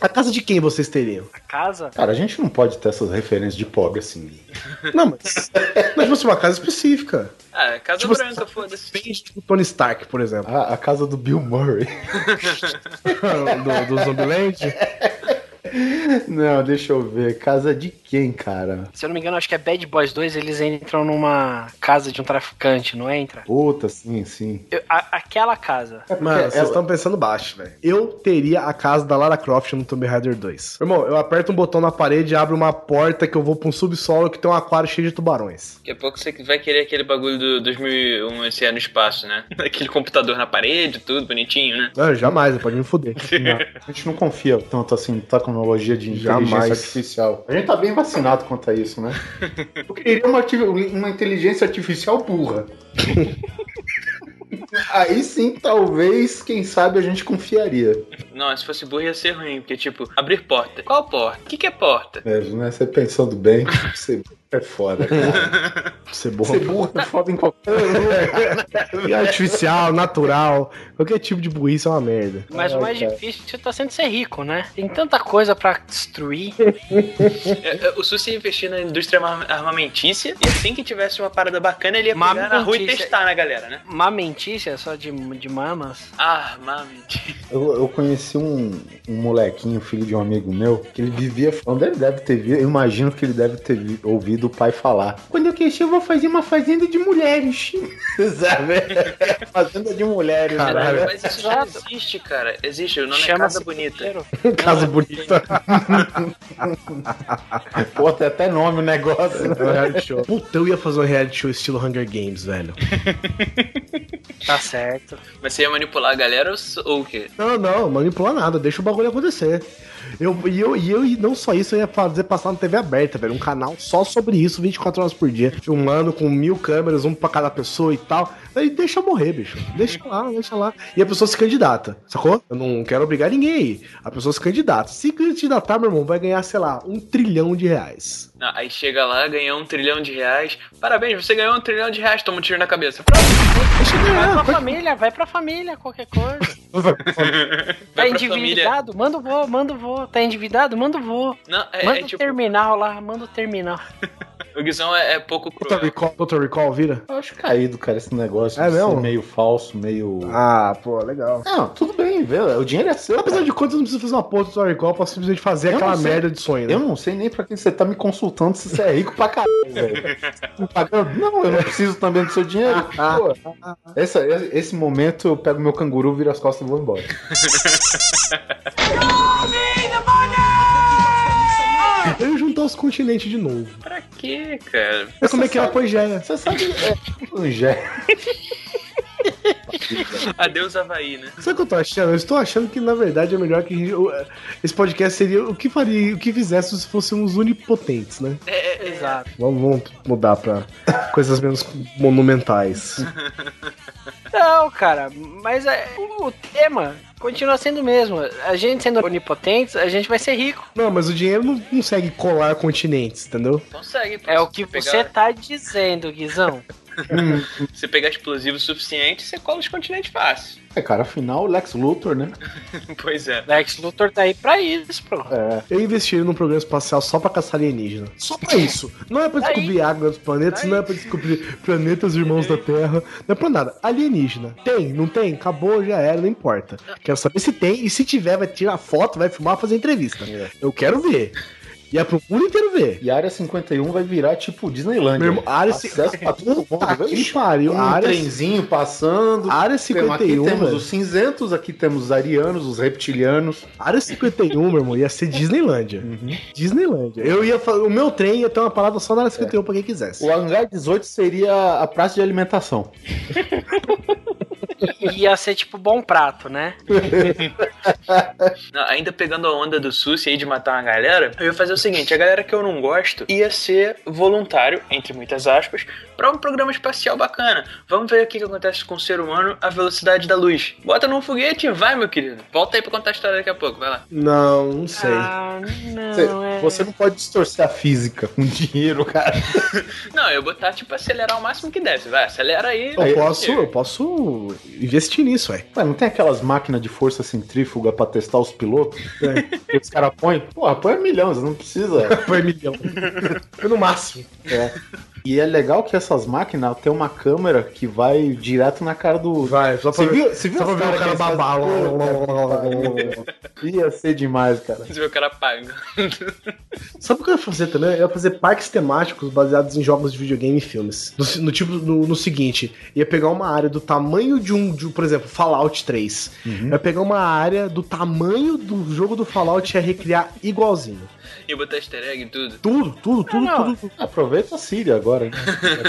A casa de quem vocês teriam? a casa. Cara, a gente não pode ter essas referências de pobre assim. Não, mas. *laughs* mas você uma casa específica. Ah, Casa Tipo, Branca, foda-se. Tipo Tony Stark, por exemplo. A, a casa do Bill Murray. *laughs* do, do Zombieland. *laughs* Não, deixa eu ver. Casa de quem, cara? Se eu não me engano, acho que é Bad Boys 2, eles entram numa casa de um traficante, não entra? Puta, sim, sim. Eu- a- aquela casa. Mano, vocês estão pensando baixo, velho. Eu teria a casa da Lara Croft no Tomb Raider 2. Irmão, eu aperto um botão na parede e abre uma porta que eu vou pra um subsolo que tem um aquário cheio de tubarões. Daqui a pouco você vai querer aquele bagulho do 2001, esse ano no espaço, né? *laughs* Aquele computador na parede, tudo bonitinho, né? Não, jamais, pode me fuder. Não, *laughs* a gente não confia tanto assim em tecnologia de inteligência Jamais. artificial. A gente tá bem vacinado quanto a isso, né? Eu queria uma, uma inteligência artificial burra. *laughs* Aí sim, talvez, quem sabe, a gente confiaria. Não, se fosse burro ia ser ruim, porque tipo, abrir porta. Qual porta? O que, que é porta? É, né? Você pensando bem, você é foda, cara. *laughs* Ser Ser burro. é foda em qualquer lugar. *laughs* E artificial, natural, qualquer tipo de burrice é uma merda. Mas o mais cara. difícil tá sendo ser rico, né? Tem tanta coisa pra destruir. É, é, O SUS ia investir na indústria arma- armamentícia e assim que tivesse uma parada bacana, ele ia pegar na rua e testar na galera, né? Mamentícia só de, de mamas. Armamentícia. Eu, eu conheci um, um molequinho, filho de um amigo meu, que ele vivia falando, ele deve ter visto, eu imagino que ele deve ter vi- ouvido o pai falar. Quando eu crescer, eu vou fazer uma fazenda de mulheres. *laughs* Sabe? *laughs* fazenda de mulheres. Caralho. né? Mas isso já existe, cara. Existe, o nome é Chama-se Casa Bonita. *laughs* Casa bonita. Pô, tem até nome o negócio. É um reality show. Puta, eu ia fazer um reality show estilo Hunger Games, velho. Tá certo. Mas você ia manipular a galera ou, o quê? Não, não, manipula nada, deixa o bagulho acontecer. Eu, e, eu, e eu, e não só isso, eu ia fazer passar na TV aberta, velho. Um canal só sobre isso, 24 horas por dia. Filmando com mil câmeras, um pra cada pessoa e tal. Aí deixa morrer, bicho. Deixa lá, deixa lá. E a pessoa se candidata, sacou? Eu não quero obrigar ninguém aí. A pessoa se candidata. Se candidatar, meu irmão, vai ganhar, sei lá, um trilhão de reais. Não, aí chega lá, ganhou um trilhão de reais. Parabéns, você ganhou um trilhão de reais, toma um tiro na cabeça. Pronto. Vai pra família, vai pra família, qualquer coisa. *laughs* Tá família. endividado? Manda o vô, manda o vô. Tá endividado? Manda o vô. Não, é, Manda é o tipo, terminal lá, manda o terminal. o Guizão é, é pouco Total cruel. Recall, Total Recall vira? Eu acho caído, cara, esse negócio É mesmo? meio falso, meio... Ah, pô, legal. Não, tudo bem, vê, o dinheiro é seu. Apesar cara. de contas, eu não preciso fazer uma porra do Total Recall pra simplesmente fazer Eu aquela merda de sonho, né? Eu não sei nem pra quem você tá me consultando se você é rico pra caralho, *laughs* velho. Não, eu não preciso também do seu dinheiro. Pô, essa- esse momento eu pego meu canguru, viro as costas e vou embora. *laughs* Eu ia juntar os continentes de novo. Pra quê, cara? É como é que é a Pangeia. Você sabe, é, Angé. *laughs* Adeus, Havaí, né? Sabe o que eu tô achando? Eu estou achando que, na verdade, é melhor que a gente- o- esse podcast seria o que faria, o que fizesse se fôssemos onipotentes, né? É, exato. Vamos, vamos mudar pra coisas menos monumentais. *laughs* Não, cara, mas é, o tema continua sendo o mesmo. A gente sendo onipotentes, a gente vai ser rico. Não, mas o dinheiro não consegue colar continentes, entendeu? Consegue. É o que Se você pegar- tá dizendo, Guizão. *laughs* Se pegar explosivo suficiente, você cola os continentes fácil. É, cara, afinal, Lex Luthor, né? *laughs* pois é. Lex Luthor tá aí pra isso, pô. É. Eu investiria num programa espacial só pra caçar alienígena. Só pra isso. Não é pra Tá aí. descobrir água dos planetas, Tá não é aí. pra descobrir planetas irmãos da Terra. Não é pra nada. Alienígena. Tem, não tem? Acabou, já era, não importa. Quero saber se tem e se tiver, vai tirar foto, vai filmar, fazer entrevista. Eu quero ver. E é pro mundo inteiro ver. E a área 51 vai virar tipo Disneyland. Meu área Acesso pra todo mundo. Puta que pariu. Um área, trenzinho passando. a área Temos- aqui 51, temos velho. os cinzentos, aqui temos os arianos, os reptilianos. A área 51, meu irmão, ia ser Disneylândia. Uhum. Disneylândia. Eu ia O meu trem ia ter uma parada só na área 51 pra quem quisesse. O hangar 18 seria a praça de alimentação. *laughs* Ia ser tipo bom prato, né? Não, ainda pegando a onda do Susi aí de matar uma galera, eu ia fazer o seguinte: a galera que eu não gosto ia ser voluntário, entre muitas aspas, pra um programa espacial bacana. Vamos ver o que, acontece com o ser humano à velocidade da luz. Bota num foguete e vai, meu querido. Volta aí pra contar a história daqui a pouco, vai lá. Não, não sei. Ah, Você, não, é. você não pode distorcer a física com dinheiro, cara. *laughs* Não, eu botar, tipo, acelerar o máximo que desce. Vai, acelera aí. Eu posso, eu posso investir nisso, ué. Ué, não tem aquelas máquinas de força centrífuga pra testar os pilotos? É. Que os caras põem? Porra, põe milhão, você não precisa. *laughs* Foi milhão. Foi no máximo. É. E é legal que essas máquinas tem uma câmera que vai direto na cara do. Vai, só pra Você viu, você viu só pra ver o cara babar. Ia ser demais, cara. Você vê o cara paga. Sabe o que eu ia fazer também? Eu ia fazer parques temáticos baseados em jogos de videogame e filmes. No, no tipo, no, no seguinte, ia pegar uma área do tamanho de um, de, por exemplo, Fallout 3. Uhum. Ia pegar uma área do tamanho do jogo do Fallout e ia recriar igualzinho. *laughs* E botar easter egg e tudo. Tudo, tudo, tudo, Não, tudo. tudo. Aproveita a Síria agora, hein?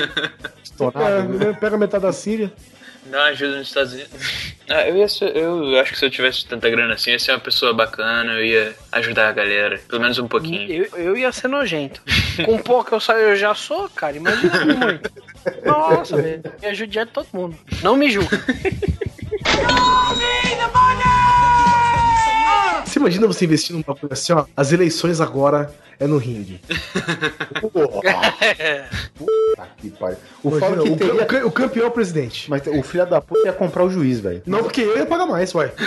*laughs* Estourado, né? É, pega metade da Síria. Dá uma ajuda nos Estados Unidos. *laughs* Ah, eu ia ser, eu acho que se eu tivesse tanta grana assim, eu ia ser uma pessoa bacana, eu ia ajudar a galera, pelo menos um pouquinho. Eu, eu ia ser nojento. Com pouco eu, só, eu já sou, cara. Imagina com muito. Nossa, velho. Ia judiar todo mundo. Não me julga. Você imagina você investir num bagulho assim, ó? As eleições agora é no ringue. Puta que pariu. O Imagina, é que o, teria... o campeão é o presidente. Mas o filho da puta ia comprar o juiz, velho. Não, porque eu ia pagar mais, ué. *laughs*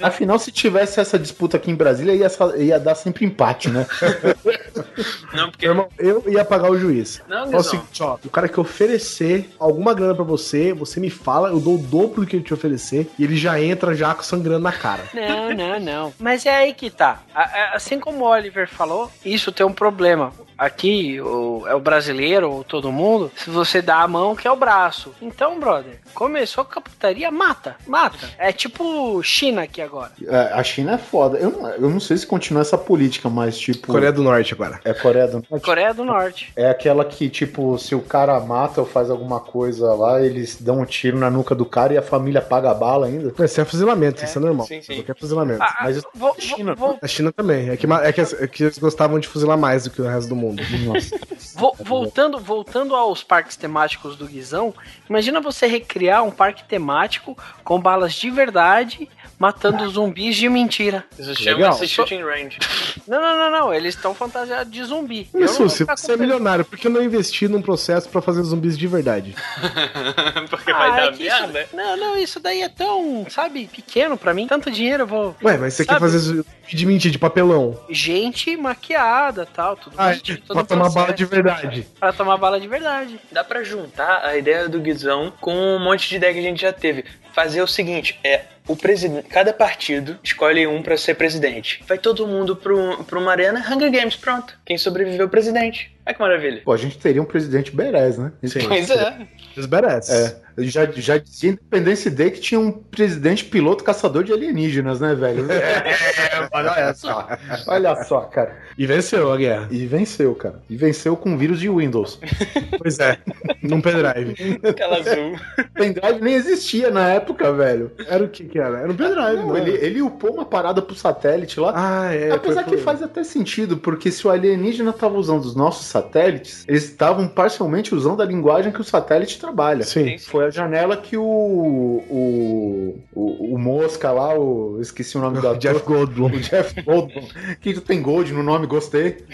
Afinal, se tivesse essa disputa aqui em Brasília, ia, ia dar sempre empate, né? *laughs* Não, porque. Meu irmão, eu ia pagar o juiz. Não, Fala o Guizão. seguinte, ó, o cara que oferecer alguma grana pra você, você me fala, eu dou o dobro do que ele te oferecer, e ele já entra já sangrando na cara. Não, não, não. Mas é aí que tá. A- Assim como o Oliver falou, isso tem um problema. Aqui, o, é o brasileiro ou todo mundo, se você dá a mão, que é o braço. Então, brother, começou com a putaria, mata, mata. É tipo China aqui agora. É, a China é foda. Eu não, eu não sei se continua essa política, mas tipo. Coreia do Norte agora. É Coreia do Norte? Coreia do Norte. É aquela que, tipo, se o cara mata ou faz alguma coisa lá, eles dão um tiro na nuca do cara e a família paga a bala ainda. Esse é fuzilamento, isso é normal. sim, sim. Qualquer fuzilamento. Ah, Mas isso vou- é China, vou- A China também. É que, é, que, é que eles gostavam de fuzilar mais do que o resto do mundo. *laughs* Vo- voltando, voltando aos parques temáticos do Guizão, imagina você recriar um parque temático com balas de verdade matando zumbis de mentira. Isso Legal. chama-se shooting range. Não, não, não, não. Eles estão fantasiados de zumbi. Vou se você é milionário, por que não investir num processo pra fazer zumbis de verdade? *laughs* Porque vai Ah, é dar que isso- merda. Não, não, isso daí é tão, sabe, pequeno pra mim. Tanto dinheiro eu vou. Ué, mas você Sabe? quer fazer zumbi de mentira, de papelão? Gente maquiada tal, tudo Ah, bonitinho, todo pra tomar processo. bala de verdade. Pra tomar bala de verdade. Dá pra juntar a ideia do Guizão com um monte de ideia que a gente já teve. Fazer o seguinte, é o presidente, cada partido escolhe um pra ser presidente. Vai todo mundo pro, pra uma arena, Hunger Games, pronto. Quem sobreviveu presidente. Olha que maravilha. Pô, a gente teria um presidente Beres, né? Sim. Pois é. Os badass. É, já, já dizia Independence Day que tinha um presidente piloto caçador de alienígenas, né, velho? *laughs* É, olha só. Olha só, cara. E venceu a guerra. E venceu, cara. E venceu com vírus de Windows. *laughs* Pois é. Num pendrive. Aquela azul. Pendrive nem existia na época, velho. Era o que que era? Era um pendrive, Não, não ele, era? ele upou uma parada pro satélite lá. Ah, é. Apesar foi- que foi- faz até sentido, porque se o alienígena tava usando os nossos satélites, eles estavam parcialmente usando a linguagem que o satélite trabalha. Sim. Foi a janela que o. O, o, o Mosca lá, o. Esqueci o nome *laughs* ator. Jeff Goldblum. O Jeff Goldblum. que tem Gold no nome, gostei. *laughs*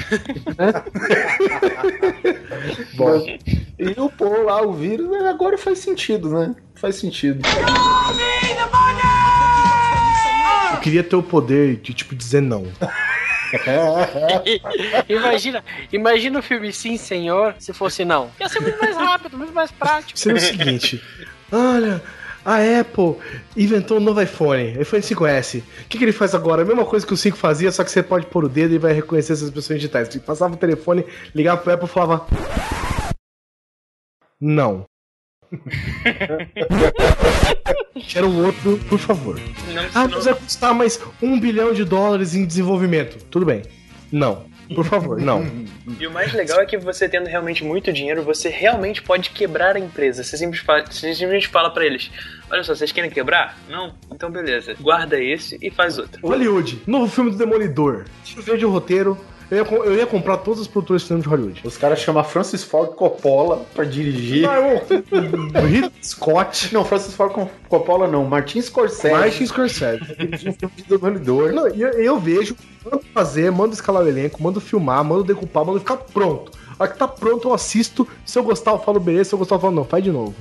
Bom. E o pô lá, o vírus, né, agora faz sentido, né? Faz sentido. Eu queria ter o poder de, tipo, dizer não. *laughs* *laughs* imagina, imagina o filme Sim, Senhor, se fosse não. Ia ser muito mais rápido, muito mais prático. Seria o seguinte: olha, a Apple inventou um novo iPhone, iPhone 5S. O que, que ele faz agora? A mesma coisa que o 5 fazia, só que você pode pôr o dedo e vai reconhecer essas pessoas digitais. Passava o telefone, ligava pro Apple e falava. Não. *laughs* Quero um outro, por favor. Não, Ah, não- mas vai custar mais um bilhão de dólares em desenvolvimento. Tudo bem. Não. Por favor, não. E o mais legal é que você tendo realmente muito dinheiro, você realmente pode quebrar a empresa. Você simplesmente fala, você simplesmente fala pra eles: Olha só, vocês querem quebrar? Não? Então beleza. Guarda esse e faz outro. Hollywood, novo filme do Demolidor. Deixa eu ver de roteiro. Eu ia, eu ia comprar todos os produtores de cinema de Hollywood. Os caras chamam Francis Ford Coppola pra dirigir. Ah, o Ridley Scott. Não, Francis Ford Co- Coppola não, Martin Scorsese. Martin Scorsese. Um filme de Demolidor. Não, eu, eu vejo, mando fazer, mando escalar o elenco, mando filmar, mando decupar, mando ficar pronto. A hora que tá pronto, eu assisto. Se eu gostar, eu falo beleza. Se eu gostar, eu falo não, faz de novo.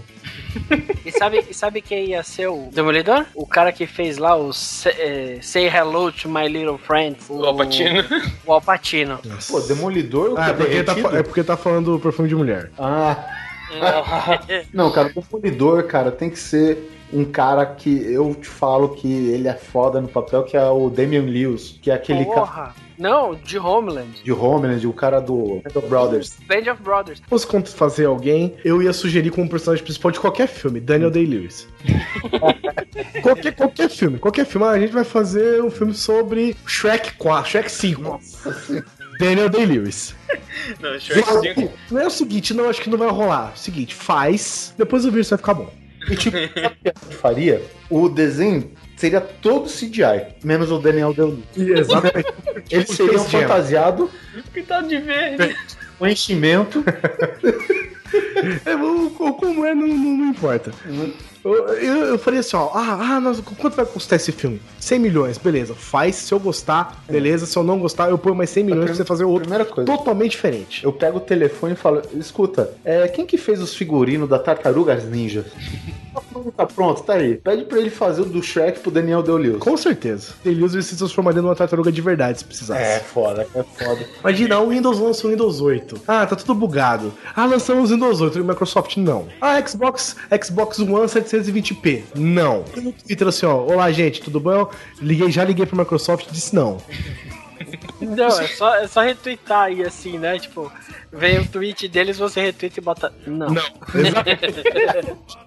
*laughs* E sabe, e sabe quem ia ser o Demolidor? O cara que fez lá o Say, eh, Say Hello to My Little Friend. O Alpatino. *laughs* O Alpatino. Pô, Demolidor. Ah, é porque, tá, é porque tá falando do perfume de mulher. Ah, *laughs* não, cara, o Demolidor, cara, tem que ser um cara que eu te falo que ele é foda no papel, que é o Damian Lewis, que é aquele cara Porra. Não, de Homeland. de Homeland, o cara do Band of Brothers. Band of Brothers. Se fosse quando fazer alguém, eu ia sugerir como personagem principal de qualquer filme, Daniel Day-Lewis. *laughs* qualquer, qualquer filme, qualquer filme. Ah, a gente vai fazer um filme sobre Shrek 4, Shrek 5. Daniel Day-Lewis. Não, Shrek 5. Não é o seguinte, não, acho que não vai rolar. Seguinte, faz, depois o vírus vai ficar bom. E tipo, faria? O desenho seria todo CGI, menos o Daniel Day-Lewis. Exatamente. *laughs* Ele seria um Space Jam. fantasiado, Pintado de verde. um enchimento. *laughs* É, o- como é, não, não, não importa. Eu, eu, eu falei assim, ó, ah, ah, nossa, quanto vai custar esse filme? 100 milhões, beleza, faz, se eu gostar, beleza, se eu não gostar, eu ponho mais 100 milhões pra você fazer outro Primeira coisa. totalmente diferente. Eu pego o telefone e falo, escuta, é, quem que fez os figurinos da Tartarugas Ninja? Tá pronto, tá pronto, tá aí. Pede pra ele fazer o do Shrek pro Daniel Day-Lewis. Com certeza. Deleuze ele se transformaria numa tartaruga de verdade, se precisasse. É foda, é foda. Imagina, o Windows lança o Windows 8. Ah, tá tudo bugado. Ah, lançamos o Windows 8 e o Microsoft não. Ah, Xbox, Xbox One 720p. Não. E no Twitter assim, ó, olá gente, tudo bom? Liguei, já liguei pro Microsoft e disse não. Não, é só, é só retweetar aí assim, né? Tipo, vem o tweet deles, você retweeta e bota. Não. Não. Exatamente.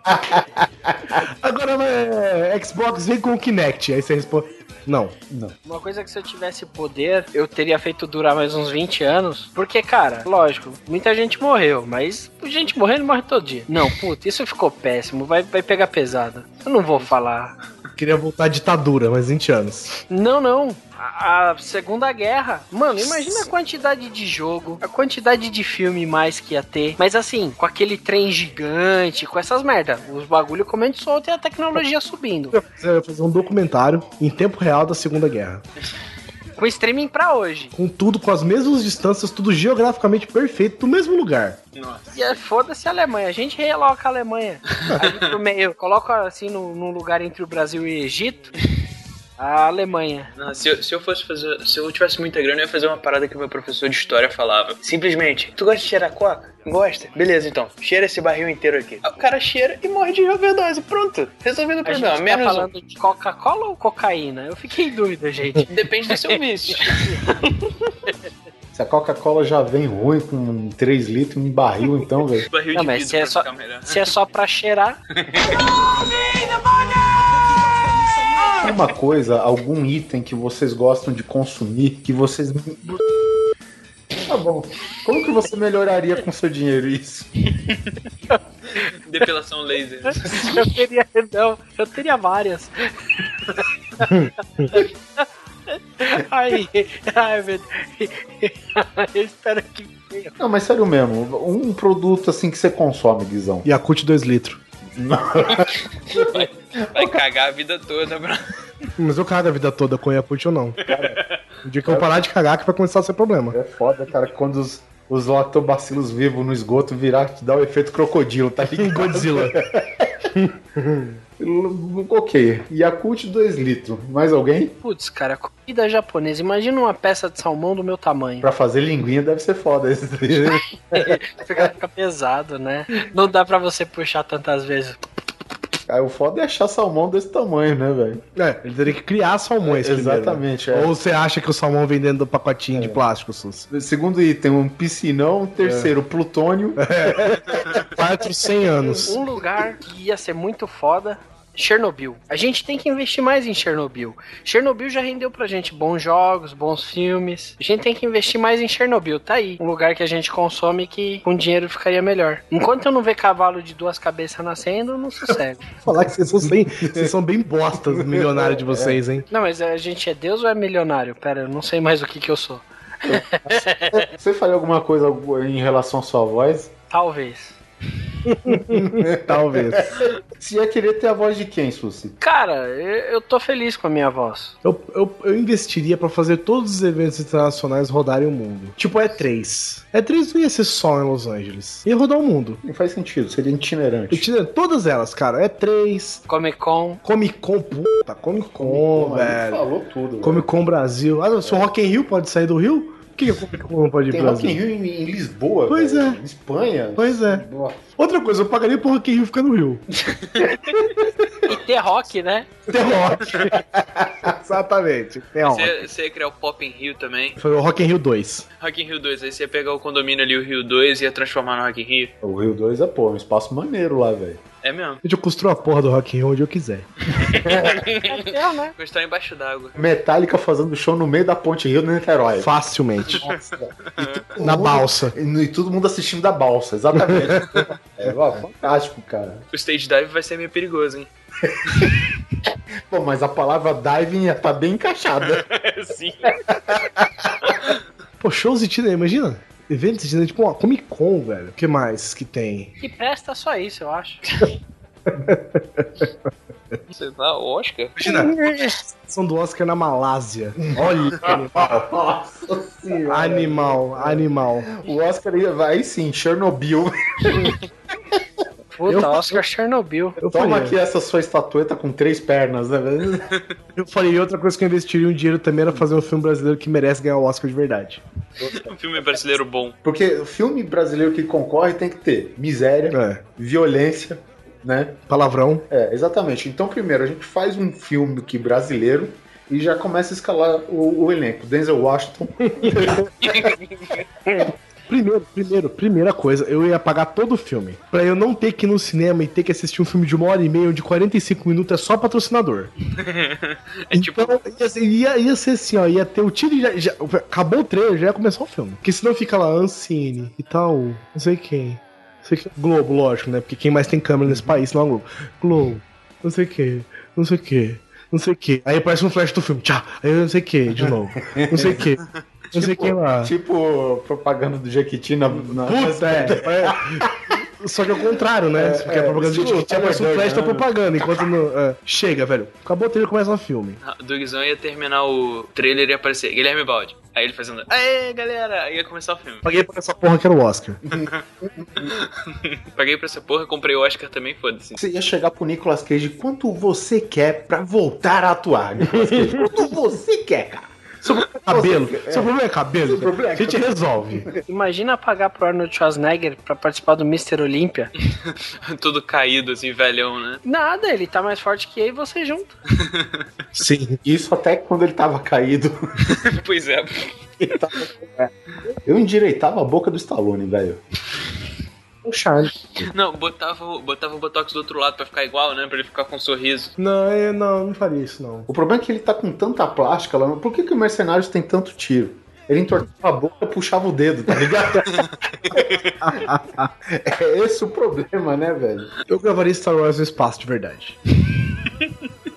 *laughs* Agora é, Xbox vem com o Kinect. Aí você responde. Não. Não. Uma coisa que se eu tivesse poder, eu teria feito durar mais uns 20 anos. Porque, cara, lógico, muita gente morreu, mas gente morrendo morre todo dia. Não, puta, isso ficou péssimo, vai, vai pegar pesado. Eu não vou falar. Queria voltar à ditadura, mais 20 anos. Não, não. A, a Segunda Guerra. Mano, imagina a quantidade de jogo, a quantidade de filme mais que ia ter. Mas assim, com aquele trem gigante, com essas merda. Os bagulho comendo solto e a tecnologia subindo. Eu ia fazer um documentário em tempo real da Segunda Guerra. Com streaming pra hoje. Com tudo, com as mesmas distâncias, tudo geograficamente perfeito, no mesmo lugar. E é, foda-se a Alemanha. A gente realoca a Alemanha. *laughs* Ali pro meio. Coloca assim no, num lugar entre o Brasil e o Egito. A Alemanha. Não, se, eu, se eu fosse fazer. Se eu tivesse muita grana, eu ia fazer uma parada que o meu professor de história falava. Simplesmente, tu gosta de cheirar coca? Gosta? Beleza, então. Cheira esse barril inteiro aqui. Aí O cara cheira e morre de overdose. Pronto. Resolvido o A problema. gente tá Menos um. falando de Coca-Cola ou cocaína? Eu fiquei em dúvida, gente. *laughs* Depende do seu vício. *laughs* Se a Coca-Cola já vem ruim com 3 litros em barril, então, velho. barril Não, de mas vidro se é, só, se é só pra cheirar, *laughs* Uma coisa, algum item que vocês gostam de consumir, que vocês. Tá bom. Como que você melhoraria com seu dinheiro isso? Depilação laser. *laughs* Eu teria. Não, eu teria várias. Ai, ai, meu Deus. Eu espero que venha. Não, mas sério mesmo, um produto assim que você consome, Guizão. Yakult 2 litros. *laughs* Vai cagar a vida toda, bro. Mas eu cago a vida toda com Yakult ou não. O dia que eu parar de cagar que vai começar a ser problema. É foda, cara, quando os, os lactobacilos vivos no esgoto virar, te dá o efeito crocodilo, tá ligado? Godzilla. *laughs* *laughs* ok, Yakult 2 litros. Mais alguém? Putz, cara, comida japonesa. Imagina uma peça de salmão do meu tamanho. Pra fazer linguinha deve ser foda esse *laughs* Fica, fica pesado, né? Não dá pra você puxar tantas vezes. Aí o foda é achar salmão desse tamanho, né, velho? É, ele teria que criar salmões primeiro, né? Exatamente, é. Ou você acha que o salmão vem dentro do pacotinho de plástico, Sus? Segundo item, um piscinão. Terceiro, plutônio. *laughs* Quatro, 100 anos. Um lugar que ia ser muito foda. Chernobyl. A gente tem que investir mais em Chernobyl. Chernobyl já rendeu pra gente bons jogos, bons filmes. A gente tem que investir mais em Chernobyl. Tá aí. Um lugar que a gente consome que com dinheiro ficaria melhor. Enquanto eu não ver cavalo de duas cabeças nascendo, eu não sossego. *laughs* Falar que vocês são bem, vocês são bem bostas, *laughs* milionário de vocês, hein? não, mas a gente é Deus ou é milionário? Pera, eu não sei mais o que que eu sou. Você faria alguma coisa em relação à sua voz? Talvez. *laughs* Talvez. Você ia querer ter a voz de quem, Susi? Cara, eu, eu tô feliz com a minha voz. Eu, eu, eu investiria pra fazer todos os eventos internacionais rodarem o mundo. Tipo E3. E3 não ia ser só em Los Angeles. Ia rodar o mundo. Não faz sentido, seria itinerante. Itinerante, Todas elas, cara. E3, Comic Con. Comic Con, puta, Comic Con, Pô, ele velho. Falou tudo. Comic Con Brasil. Ah, se o Rock in Rio pode sair do Rio, que, que o Comic Con não pode ir Tem pro Rock in Brasil? Rio em, em Lisboa, Pois velho. é. Em Espanha. Pois é. Nossa. Outra coisa, eu pagaria pro Rock in Rio ficar no Rio. E ter rock, né? Tem rock. *laughs* Exatamente. Tem rock. Você, você ia criar o Pop in Rio também. Foi o Rock in Rio 2. Rock in Rio 2, aí você ia pegar o condomínio ali, o Rio 2, e ia transformar no Rock in Rio. O Rio 2 é, pô, um espaço maneiro lá, velho. É mesmo. Eu construo a porra do Rock in Rio onde eu quiser. É, *laughs* né? Gostar embaixo d'água. Metallica fazendo show no meio da Ponte Rio no Niterói. Facilmente. Nossa, *laughs* Na balsa. E, e todo mundo assistindo da balsa, exatamente. *laughs* é, ó, fantástico, cara. O stage dive vai ser meio perigoso, hein? Pô, mas a palavra diving ia tá bem encaixada. Sim. Pô, shows de Tina, imagina? Eventos de tipo uma Comic Con, velho. O que mais que tem? E presta só isso, eu acho. *laughs* Você tá Oscar? Imagina, são do Oscar na Malásia. Olha que *laughs* animal. Nossa senhora. Animal, animal. O Oscar ia, vai sim, Chernobyl. *laughs* Puta, Eu- Oscar Chernobyl. Eu Toma faria. aqui essa sua estatueta com três pernas, né? *laughs* Eu falei, outra coisa que eu investiria um dinheiro também era fazer um filme brasileiro que merece ganhar o Oscar de verdade. Um filme brasileiro bom. Porque o filme brasileiro que concorre tem que ter miséria, É. violência, né? Palavrão. É, exatamente. Então, primeiro, a gente faz um filme que brasileiro e já começa a escalar o, o elenco. Denzel Washington. *laughs* Primeiro, primeiro, primeira coisa, eu ia pagar todo o filme. Pra eu não ter que ir no cinema e ter que assistir um filme de uma hora e meia, de 45 minutos, é só patrocinador. *laughs* É tipo, Então, ia, ser- ia, ia ser assim, ó, ia ter o tiro e já, já- Acabou o trailer, já ia começar o filme. Porque senão fica lá, Ancine e tal, não sei quem. Não sei quem. Globo, lógico, né? Porque quem mais tem câmera nesse país não é Globo. Globo, não sei o que, não sei o que, não sei o que. Aí aparece um flash do filme, tchau, aí não sei o que, de novo. Não sei o que. *laughs* Não sei quem lá. Tipo propaganda do Jequiti na. na Puta, é. é. Só que é o contrário, né? Porque a propaganda de estilo Jequiti aparece um Tyler flash da propaganda, enquanto não. é. Chega, velho. Acabou o trailer começa o filme. o Dugzão ia terminar o trailer e ia aparecer Guilherme Balde. Aí ele fazendo, aê, galera! Aí ia começar o filme. Paguei por essa porra que era o Oscar. *laughs* Paguei pra essa porra, comprei o Oscar também, foda-se. Você ia chegar pro Nicolas Cage, quanto você quer pra voltar a atuar, Nicolas Cage? Quanto você quer, cara? Seu problema é cabelo. Seu problema é cabelo. Seu problema é A gente resolve. Imagina pagar pro Arnold Schwarzenegger pra participar do Mr. Olympia. *laughs* Tudo caído, assim, velhão, né? Nada, ele tá mais forte que eu e você junto. *laughs* Sim. Isso até quando ele tava caído. *laughs* pois é. Eu endireitava a boca do Stallone, velho. Um charme. Não, botava, o- botava o Botox do outro lado pra ficar igual, né? Pra ele ficar com um sorriso. Não, eu não, não faria isso, não. O problema é que ele tá com tanta plástica lá. Por que, que o Mercenários tem tanto tiro? Ele entortava a boca, puxava o dedo, tá ligado? *laughs* é esse o problema, né, velho? Eu gravaria Star Wars no espaço, de verdade. *laughs*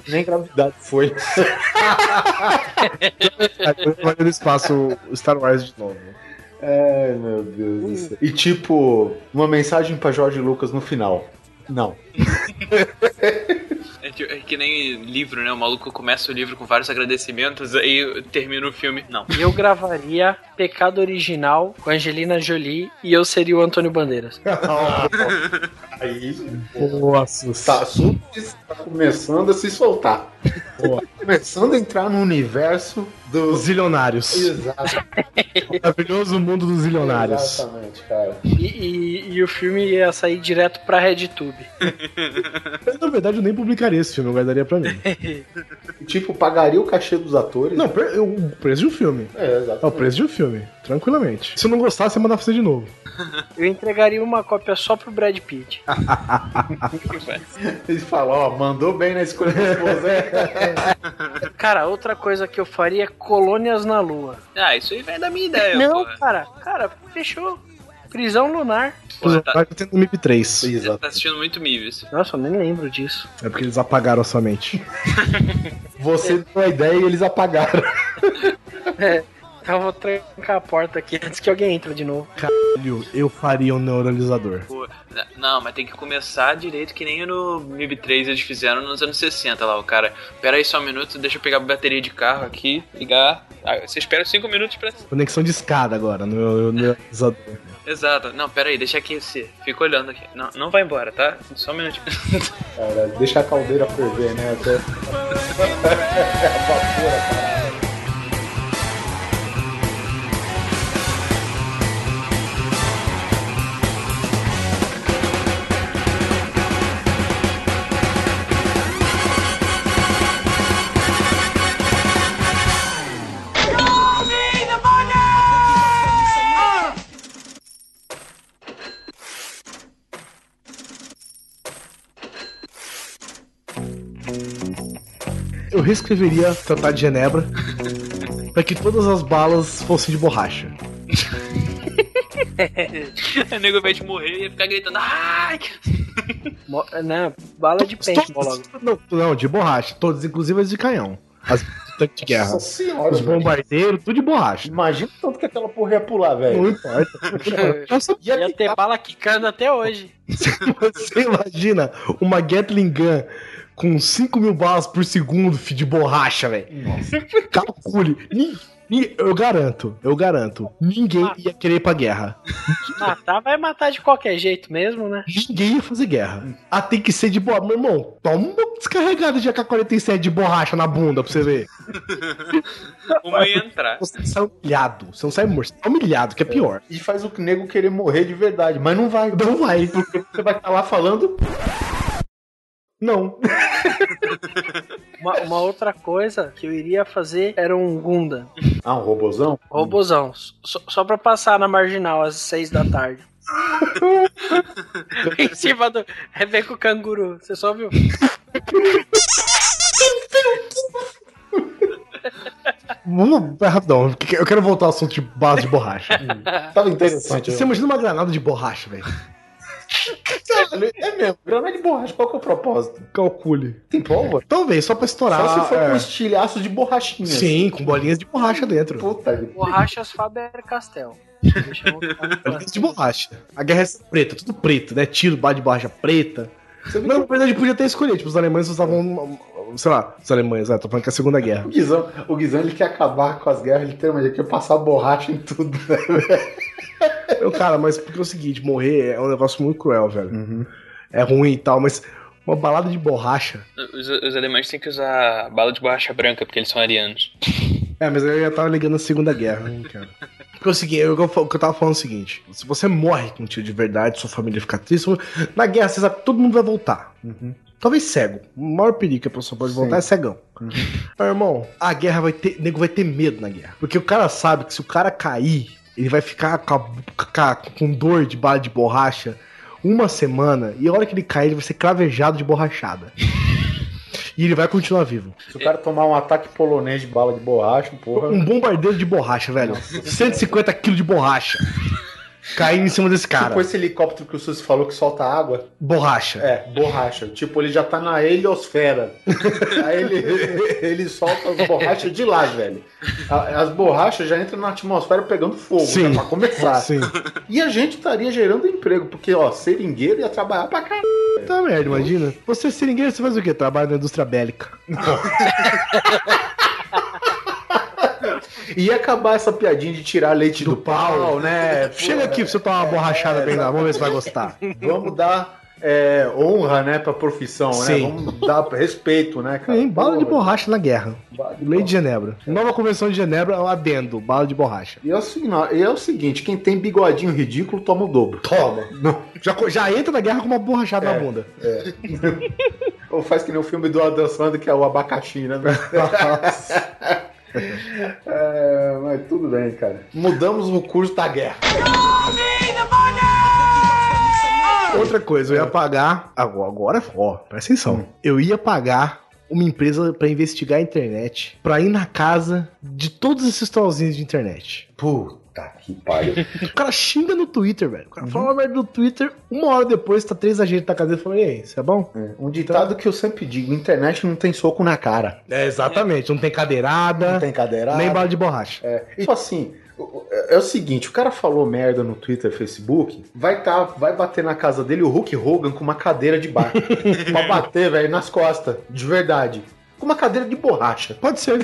Nem gravidade foi. *laughs* Eu gravaria no espaço Star Wars de novo. Ai, meu Deus do céu. E tipo, uma mensagem pra Jorge Lucas no final. Não. *laughs* É, é que nem livro, né? O maluco começa o livro com vários agradecimentos, aí termina o filme. Não. Eu gravaria Pecado Original com Angelina Jolie e eu seria o Antônio Bandeiras. *laughs* Aí, Nossa, tá, assunto está começando a se soltar. Começando a entrar no universo Os dos. zilionários. Exato, O *laughs* maravilhoso mundo dos zilionários. exatamente, cara. E, e- e o filme ia sair direto pra RedTube. Eu, na verdade, eu nem publicaria esse filme, eu guardaria pra mim. *laughs* Tipo, pagaria o cachê dos atores. Não, pre- o preço de um filme. É, É o preço de um filme, tranquilamente. Se eu não gostar, você manda fazer de novo. *laughs* Eu entregaria uma cópia só pro Brad Pitt. *laughs* Eles falam, ó, mandou bem na escolha da esposa, hein? Cara, outra coisa que eu faria é colônias na Lua. Ah, isso aí vem da minha ideia, Não, pô. cara, cara, fechou. Prisão lunar. Pô, tá, Vai ter no MIP 3. você tá assistindo muito Mives. Nossa, eu nem lembro disso. É porque eles apagaram a sua mente. *laughs* Você deu a ideia e eles apagaram. Então eu vou trancar a porta aqui antes que alguém entre de novo. Caralho, eu faria um neuralizador. Pô, não, mas tem que começar direito que nem no MIB 3 eles fizeram nos anos 60 lá. O cara, pera aí só um minuto, deixa eu pegar a bateria de carro aqui, ligar. Ah, você espera 5 minutos pra. Conexão de escada agora no meu neuralizador. Exato. Não, pera aí, deixa aquecer. Fica olhando aqui. Não, não vai embora, tá? Só um minutinho. Cara, deixa a caldeira ferver, né? Até... Evapora, cara. Eu reescreveria o Tratado de Genebra pra que todas as balas fossem de borracha. *laughs* o nego vai te morrer e ia ficar gritando. Ai! Mo- Não, bala de pente, logo. Não, não, de borracha. Todas, inclusive as de canhão. As de tanque de guerra. Nossa senhora, Os bombardeiros, tudo de borracha. Imagina o tanto que aquela porra ia pular, Não velho. importa. *laughs* Eu só- Ia ter bala quicando até hoje. *laughs* Você imagina uma Gatling Gun com 5 mil balas por segundo, filho de borracha, velho. *laughs* Calcule. Eu garanto, eu garanto. Ninguém ia querer ir pra guerra. Matar vai matar de qualquer jeito mesmo, né? Ninguém ia fazer guerra. Ah, tem que ser de boa. Meu irmão, toma uma descarregada de AK-47 de borracha na bunda pra você ver. *laughs* Uma ia entrar. Você sai humilhado. Você não sai morto, você sai humilhado, que é pior. E faz o nego querer morrer de verdade, mas não vai. Não vai. Porque você vai estar lá falando. Não. Uma, uma outra coisa que eu iria fazer era um Gundam. Ah, um robozão? Robozão. Só, só pra passar na marginal às seis da tarde. *laughs* em cima do. É ver com o canguru. Você só viu? Vamos, é rapidão. Eu quero voltar ao assunto de base de borracha. Tava interessante. Você imagina uma granada de borracha, velho. É mesmo. Granada de borracha, qual que é o propósito? Calcule. Tem pólvora? Talvez, só pra estourar. Só se for é. com estilhaço de borrachinha. Sim, com bolinhas de borracha dentro. Puta que Borrachas Faber-Castell. De borracha. A guerra é preta, tudo preto, né? Tiro, bala de borracha preta. Não, na verdade, podia até escolher. Tipo, os alemães usavam. Sei lá, os alemães, né? Tô falando que é a Segunda Guerra. O Guizão, o Guizão ele quer acabar com as guerras, ele, tem, mas ele quer passar borracha em tudo, né, velho? Eu, cara, mas porque é o seguinte, morrer é um negócio muito cruel, velho. É ruim e tal, mas uma balada de borracha. Os, os alemães têm que usar bala de borracha branca, porque eles são arianos. É, mas eu já tava ligando a Segunda Guerra, hein, cara. Porque é o seguinte, eu, eu, o que eu tava falando é o seguinte: se você morre com um tiro de verdade, sua família fica triste, na guerra você sabe que todo mundo vai voltar. Talvez cego. O maior perigo que a pessoa pode voltar é cegão. Meu irmão, a guerra vai ter. O nego vai ter medo na guerra. Porque o cara sabe que se o cara cair, ele vai ficar com, dor de bala de borracha uma semana. E a hora que ele cair, ele vai ser cravejado de borrachada. *laughs* E ele vai continuar vivo. Se o cara tomar um ataque polonês de bala de borracha, porra. Um bombardeiro de borracha, velho. 150 quilos de borracha. Caindo em cima desse cara. Tipo esse helicóptero que o Susi falou que solta água. Borracha. É, borracha. Tipo, ele já tá na heliosfera. *laughs* Aí ele, ele solta as borrachas de lá, velho. As borrachas já entram na atmosfera pegando fogo, Sim. né, pra começar. Sim. E a gente estaria gerando emprego, porque, ó, seringueiro ia trabalhar pra caralho. Tá merda, imagina. Você seringueiro, você faz o quê? Trabalha na indústria bélica. *laughs* Ia acabar essa piadinha de tirar leite do, pau, né? Chega aqui pra você tomar uma borrachada bem lá. Vamos ver se vai gostar. Vamos dar é, honra, né, pra profissão, né? Sim. Vamos dar respeito, né, cara? Tem bala de borracha na guerra. Lei de Genebra. Nova Convenção de Genebra, o adendo, bala de borracha. E é, e é o seguinte, quem tem bigodinho ridículo toma o dobro. Toma. Já, já entra na guerra com uma borrachada É. na bunda. *laughs* Ou faz que nem o filme do Adam Sandler, que é o abacaxi, né? *laughs* É, mas tudo bem, cara. Mudamos o curso da guerra. Outra coisa, eu ia pagar. Agora, ó, presta atenção. Eu ia pagar uma empresa pra investigar a internet, pra ir na casa de todos esses trollzinhos de internet. Puta que pariu. *laughs* O cara xinga no Twitter, velho. O cara fala uma merda no Twitter, uma hora depois tá três agentes na casa dele falando, e aí, isso é bom? Um ditado que eu sempre digo: internet não tem soco na cara. É, exatamente. Não tem cadeirada, Não tem cadeirada. nem bala de borracha. É, e, tipo assim, o- é o seguinte, o cara falou merda no Twitter, Facebook, vai tá, vai bater na casa dele o Hulk Hogan com uma cadeira de bar. *laughs* pra bater, velho, nas costas, de verdade. Com uma cadeira de borracha. Pode ser.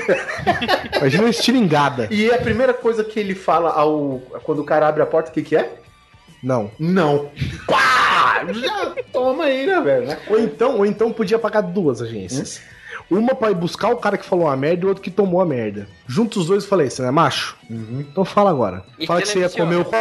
*laughs* Imagina uma estilingada. E a primeira coisa que ele fala ao quando o cara abre a porta, o que que é? Não. Não. Pá! Já toma aí, né, velho? né? Ou então, ou então podia pagar duas agências. Uma pra ir buscar o cara que falou a merda e o outro que tomou a merda. Juntos os dois eu falei, você não é macho? Então fala agora. E fala que você ia comer o c...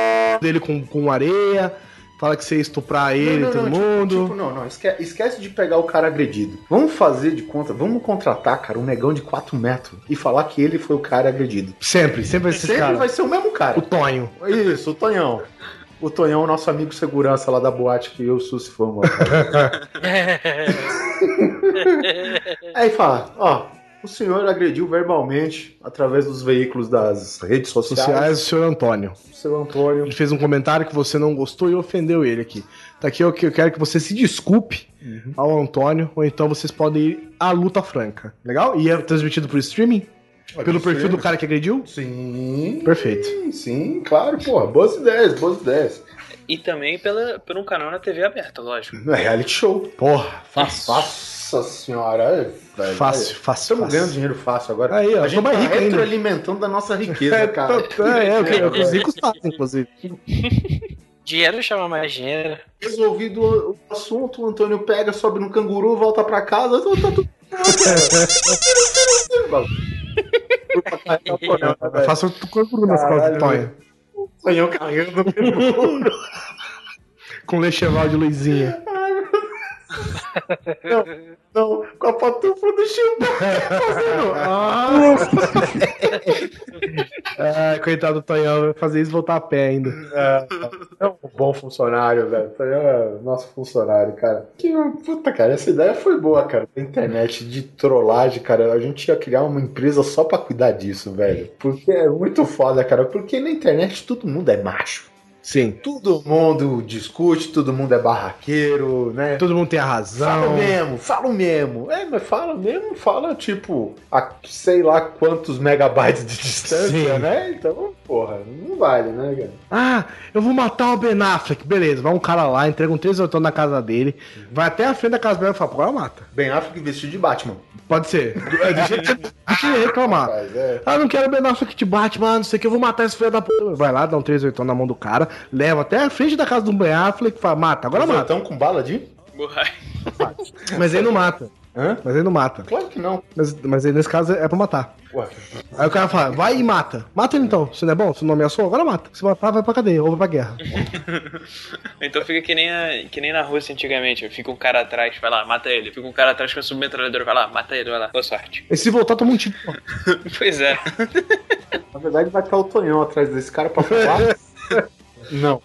dele com, com areia. Fala que você ia estuprar ele, não, todo não, tipo- mundo. Tipo, não, não, esque- esquece de pegar o cara agredido. Vamos fazer de conta, vamos contratar, cara, um negão de 4 metros e falar que ele foi o cara agredido. Sempre, sempre vai ser Sempre cara. vai ser o mesmo cara. O Tonho. Isso, o Tonhão. O Tonhão, nosso amigo segurança lá da boate que eu e o Susi fomos. *laughs* Aí fala, ó, o senhor agrediu verbalmente através dos veículos das redes sociais. Sociais do senhor Antônio. O seu Antônio. Ele fez um comentário que você não gostou e ofendeu ele aqui. Tá aqui eu, que eu quero que você se desculpe Uhum. ao Antônio, ou então vocês podem ir à luta franca. Legal? E é transmitido por streaming? Pelo ser. perfil do cara que agrediu? Sim. Perfeito. Sim, sim, claro, porra. Boas ideias, boas ideias. E também pela, por um canal na TV aberta, lógico. É reality show. Porra, fácil. Nossa senhora, é, velho. Fácil, fácil, Estamos fácil. ganhando dinheiro fácil agora. Aí, ó, a gente mais tá rico ainda. retroalimentando da nossa riqueza, cara. É, é, o é o que os ricos fazem, inclusive. *laughs* Dinheiro chama mais dinheiro. Resolvido o assunto, o Antônio pega, sobe no canguru, volta pra casa, tá, tá tudo. Eu faço o canguru nas costas do Tonho. Sonhou carregando no canguru. *laughs* Com lecheval de luzinha. Não, não, com a pantufla do Chimbo. *laughs* Fazendo. Ah, *laughs* Ah, coitado do Tonhão, vai fazer isso voltar a pé ainda. é, é um bom funcionário, velho. Tonhão é nosso funcionário, cara. Que puta, cara, essa ideia foi boa, cara. Internet de trollagem, cara. A gente ia criar uma empresa só pra cuidar disso, velho. Porque é muito foda, cara. Porque na internet todo mundo é macho. Sim. Todo mundo discute, todo mundo é barraqueiro, né? Todo mundo tem a Fala razão. mesmo, fala mesmo. É, mas fala mesmo, fala tipo a sei lá quantos megabytes de distância, Sim. né? Então, porra, não vale, né, cara? Ah, eu vou matar o Ben Affleck. Beleza, vai um cara lá, entrega um 3 oitão na casa dele, vai até a frente da casa dele e fala, pô, mata. Ben Affleck vestido de Batman. Pode ser. *laughs* É, Deixa ele, deixa ele reclamar. Mas, é. Ah, não quero Ben Affleck de Batman, não sei o que, eu vou matar esse filho da puta. Vai lá, dá um 3 oitão na mão do cara, leva até a frente da casa do Ben Affleck e fala, mata, agora mata. Então com bala de? Mas aí não mata. Hã? Mas aí não mata. Claro que não. Mas, mas aí nesse caso é pra matar. Ué. Aí o cara fala, vai e mata. Mata ele então. Se não é bom, se não ameaçou, agora mata. Se matar, vai pra cadeia ou vai pra guerra. *laughs* Então fica que nem, a- que nem na Rússia antigamente. Fica um cara atrás, vai lá, mata ele. Fica um cara atrás com a submetralhadora, vai lá, mata ele, vai lá. Boa sorte. E se voltar, toma um tiro. *laughs* Pois é. *laughs* Na verdade vai estar o Tonhão atrás desse cara pra falar. Não.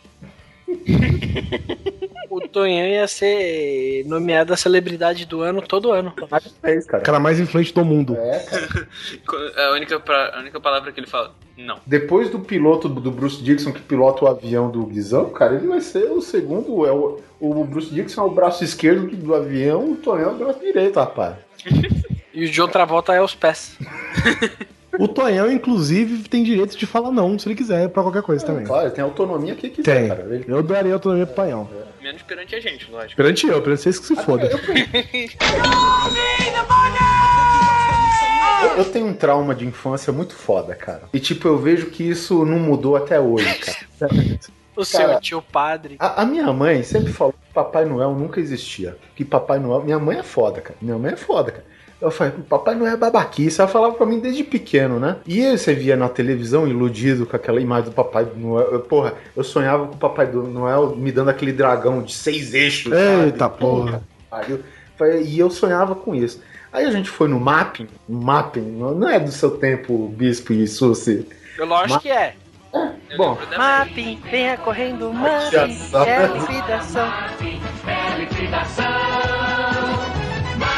O Tonhão ia ser nomeado a celebridade do ano todo ano. É O cara. cara mais influente do mundo. É, cara. *laughs* A única, pra- a única palavra que ele fala, não. Depois do piloto do Bruce Dixon que pilota o avião do Guizão, cara, ele vai ser o segundo. É o, o Bruce Dixon é o braço esquerdo do avião, o Tonhão é o braço direito, rapaz. E o John Travolta é os pés. *laughs* O Tonhão, inclusive, tem direito de falar não, se ele quiser, pra qualquer coisa também. Claro, ele tem autonomia que quiser, Tem. cara. Ele- Eu daria autonomia pro Tonhão. Menos perante a gente, lógico. Perante eu, perante vocês que se foda. *laughs* Eu, eu tenho um trauma de infância muito foda, cara. E tipo, eu vejo que isso não mudou até hoje, cara. O Cara, seu tio padre. A, a minha mãe sempre falou que Papai Noel nunca existia. Que Papai Noel. Minha mãe é foda, cara. Minha mãe é foda, cara. Eu falei, Papai Noel é babaquice. Ela falava pra mim desde pequeno, né? E aí você via na televisão iludido com aquela imagem do Papai Noel. Eu, porra, eu sonhava com o Papai do Noel me dando aquele dragão de seis eixos. sabe? Eita porra. pariu. E eu sonhava com isso. Aí a gente foi no mapping. Mapping, não não é do seu tempo, Bispo e Susi. Lógico Ma- que é. Bom, Mapping, venha correndo, Mapping, é liquidação.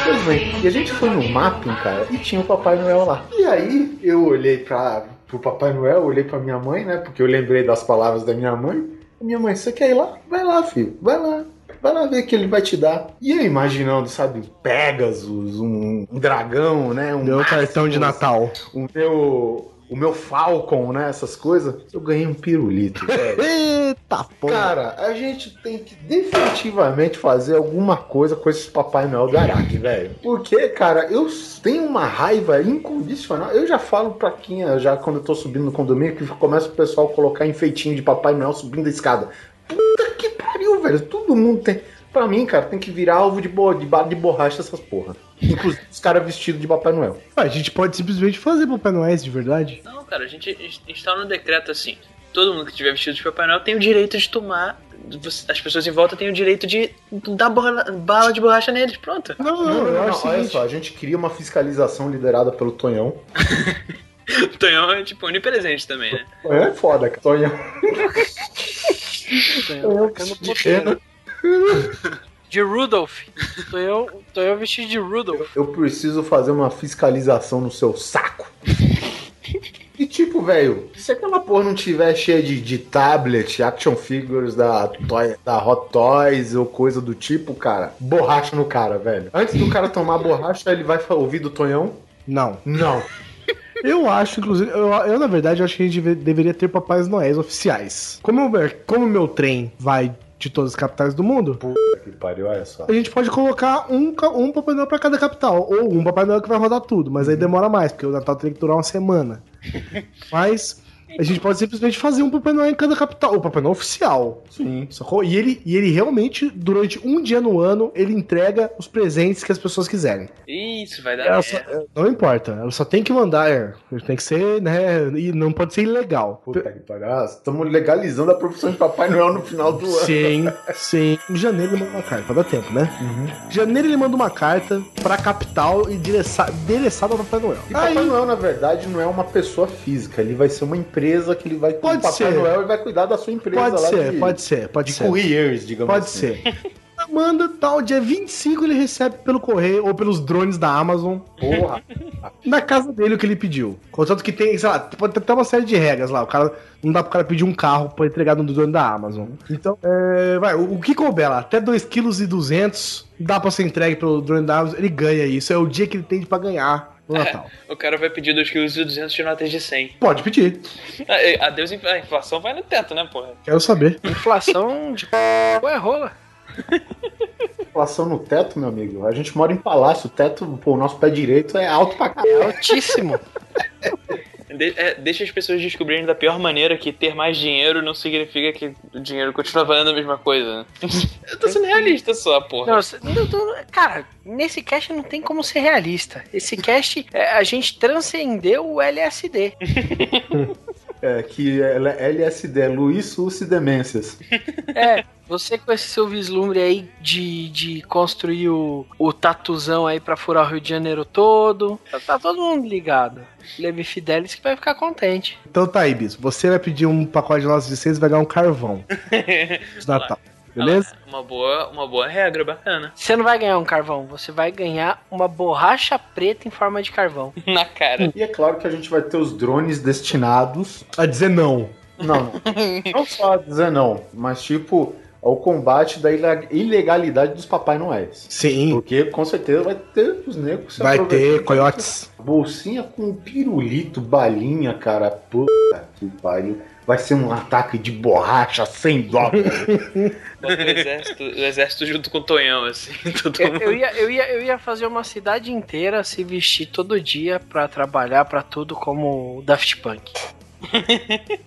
Pois bem, e a gente foi no mapping, cara, e tinha o Papai Noel lá. E aí eu olhei pra, pro Papai Noel, olhei pra minha mãe, né? Porque eu lembrei das palavras da minha mãe. E minha mãe, você quer ir lá? Vai lá, filho, vai lá. Vai lá ver o que ele vai te dar. E eu imaginando, sabe, Pegasus, um, um dragão, né? Um Deu cartão de Natal. O meu. O meu Falcon, né? Essas coisas. Eu ganhei um pirulito, *laughs* velho. Eita porra. Cara, a gente tem que definitivamente fazer alguma coisa com esse Papai Noel do Araque, velho. Porque, cara, eu tenho uma raiva incondicional. Eu já falo pra quem, já quando eu tô subindo no condomínio, que começa o pessoal a colocar enfeitinho de Papai Noel subindo a escada. Puta que pariu, velho. Todo mundo tem. Pra mim, cara, tem que virar alvo de, bo... de bala de borracha essas porra. Inclusive os caras vestidos de Papai Noel. Ah, A gente pode simplesmente fazer Papai Noel de verdade. Não, cara, a gente instala no decreto assim. Todo mundo que tiver vestido de Papai Noel tem o direito de tomar. As pessoas em volta têm o direito de dar bola, bala de borracha neles. Pronto. Não, Não, não, não, acho o olha só, a gente cria uma fiscalização liderada pelo Tonhão. O *laughs* Tonhão é tipo onipresente também, né? Tonhão é foda. Tonhão. Tonhão ficando puteiro. De Rudolph. Tô eu, tô eu vestido de Rudolph. Eu preciso fazer uma fiscalização no seu saco. E tipo, velho, se aquela porra não tiver cheia de, de tablet, action figures da, Toy- da Hot Toys ou coisa do tipo, cara, borracha no cara, velho. Antes do cara tomar borracha, ele vai ouvir do Tonhão? Não. Não. Eu acho, inclusive, eu, eu, na verdade, eu acho que a gente deve- deveria ter Papais Noéis oficiais. Como mer- como o meu trem vai de todas as capitais do mundo, Puta que pariu, olha só. a gente pode colocar um, um Papai Noel pra cada capital. Ou um Papai Noel que vai rodar tudo, mas aí demora mais, porque o Natal tem que durar uma semana. *laughs* Mas a gente pode simplesmente fazer um Papai Noel em cada capital. O Papai Noel oficial. Sim. Sacou? E ele, e ele realmente, durante um dia no ano, ele entrega os presentes que as pessoas quiserem. Isso, vai dar só- merda. não importa, ela só tem que mandar, é, tem que ser, né, e não pode ser ilegal. Puta que pariu. Ah, Estamos legalizando a profissão de Papai Noel no final do ano. Sim, sim. Em janeiro ele manda uma carta, pra dar tempo, né? Em janeiro ele manda uma carta pra capital e endereça- endereçada ao Papai Noel. E Papai Noel, na verdade, não é uma pessoa física. Ele vai ser uma empresa que ele vai. Pode o Papai ser. Noel e vai cuidar da sua empresa Pode lá ser, de, pode ser, pode de ser. couriers, digamos Pode assim. ser. *laughs* Manda tal, dia 25 ele recebe pelo correio ou pelos drones da Amazon Porra. na casa dele o que ele pediu. Contanto que tem, sei lá, pode ter até uma série de regras lá. O cara não dá pro cara pedir um carro pra entregar no drone da Amazon. Então, é, vai, o, o que couber lá, até 2,2 kg dá pra ser entregue pelo drone da Amazon, ele ganha isso. É o dia que ele tem pra ganhar no Natal. O cara vai pedir 2,2 kg de notas de 100. Pode pedir, Ah, Adeus, infla- a inflação vai no teto, né, porra? quero saber. Inflação de Ué, rola. *laughs* Inflação no teto, meu amigo. A gente mora em palácio. O teto, pô, o nosso pé direito é alto pra caralho. Altíssimo. *laughs* De- é, deixa as pessoas descobrirem da pior maneira que ter mais dinheiro não significa que o dinheiro continua valendo a mesma coisa. né? Eu tô sendo realista só, porra. Não, não, cara, nesse cast não tem como ser realista. Esse cast, é, a gente transcendeu o LSD. *laughs* É, que é LSD, Luiz Sussi Demências. *laughs* É, você com esse seu vislumbre aí de, de construir o, o tatuzão aí pra furar o Rio de Janeiro todo, tá, tá todo mundo ligado. Levi Fidelis que vai ficar contente. Então tá aí, Bis. Você vai pedir um pacote de notas de seis e vai ganhar um carvão *laughs* de Natal. Beleza? Uma boa, uma boa regra, bacana. Você não vai ganhar um carvão, você vai ganhar uma borracha preta em forma de carvão. *laughs* Na cara. E é claro que a gente vai ter os drones destinados. A dizer não. Não, não só a dizer não, mas tipo, ao combate da ilegalidade dos Papai Noéis. Sim. Porque com certeza vai ter os negros se Vai ter coiotes. Bolsinha com pirulito, balinha, cara. Puta que pariu. Vai ser um ataque de borracha sem dó. *laughs* O exército, o exército junto com o Tonhão, assim. *laughs* Todo Eu, mundo. eu ia, eu, ia, eu ia fazer uma cidade inteira se vestir todo dia pra trabalhar pra tudo como o Daft Punk. *laughs*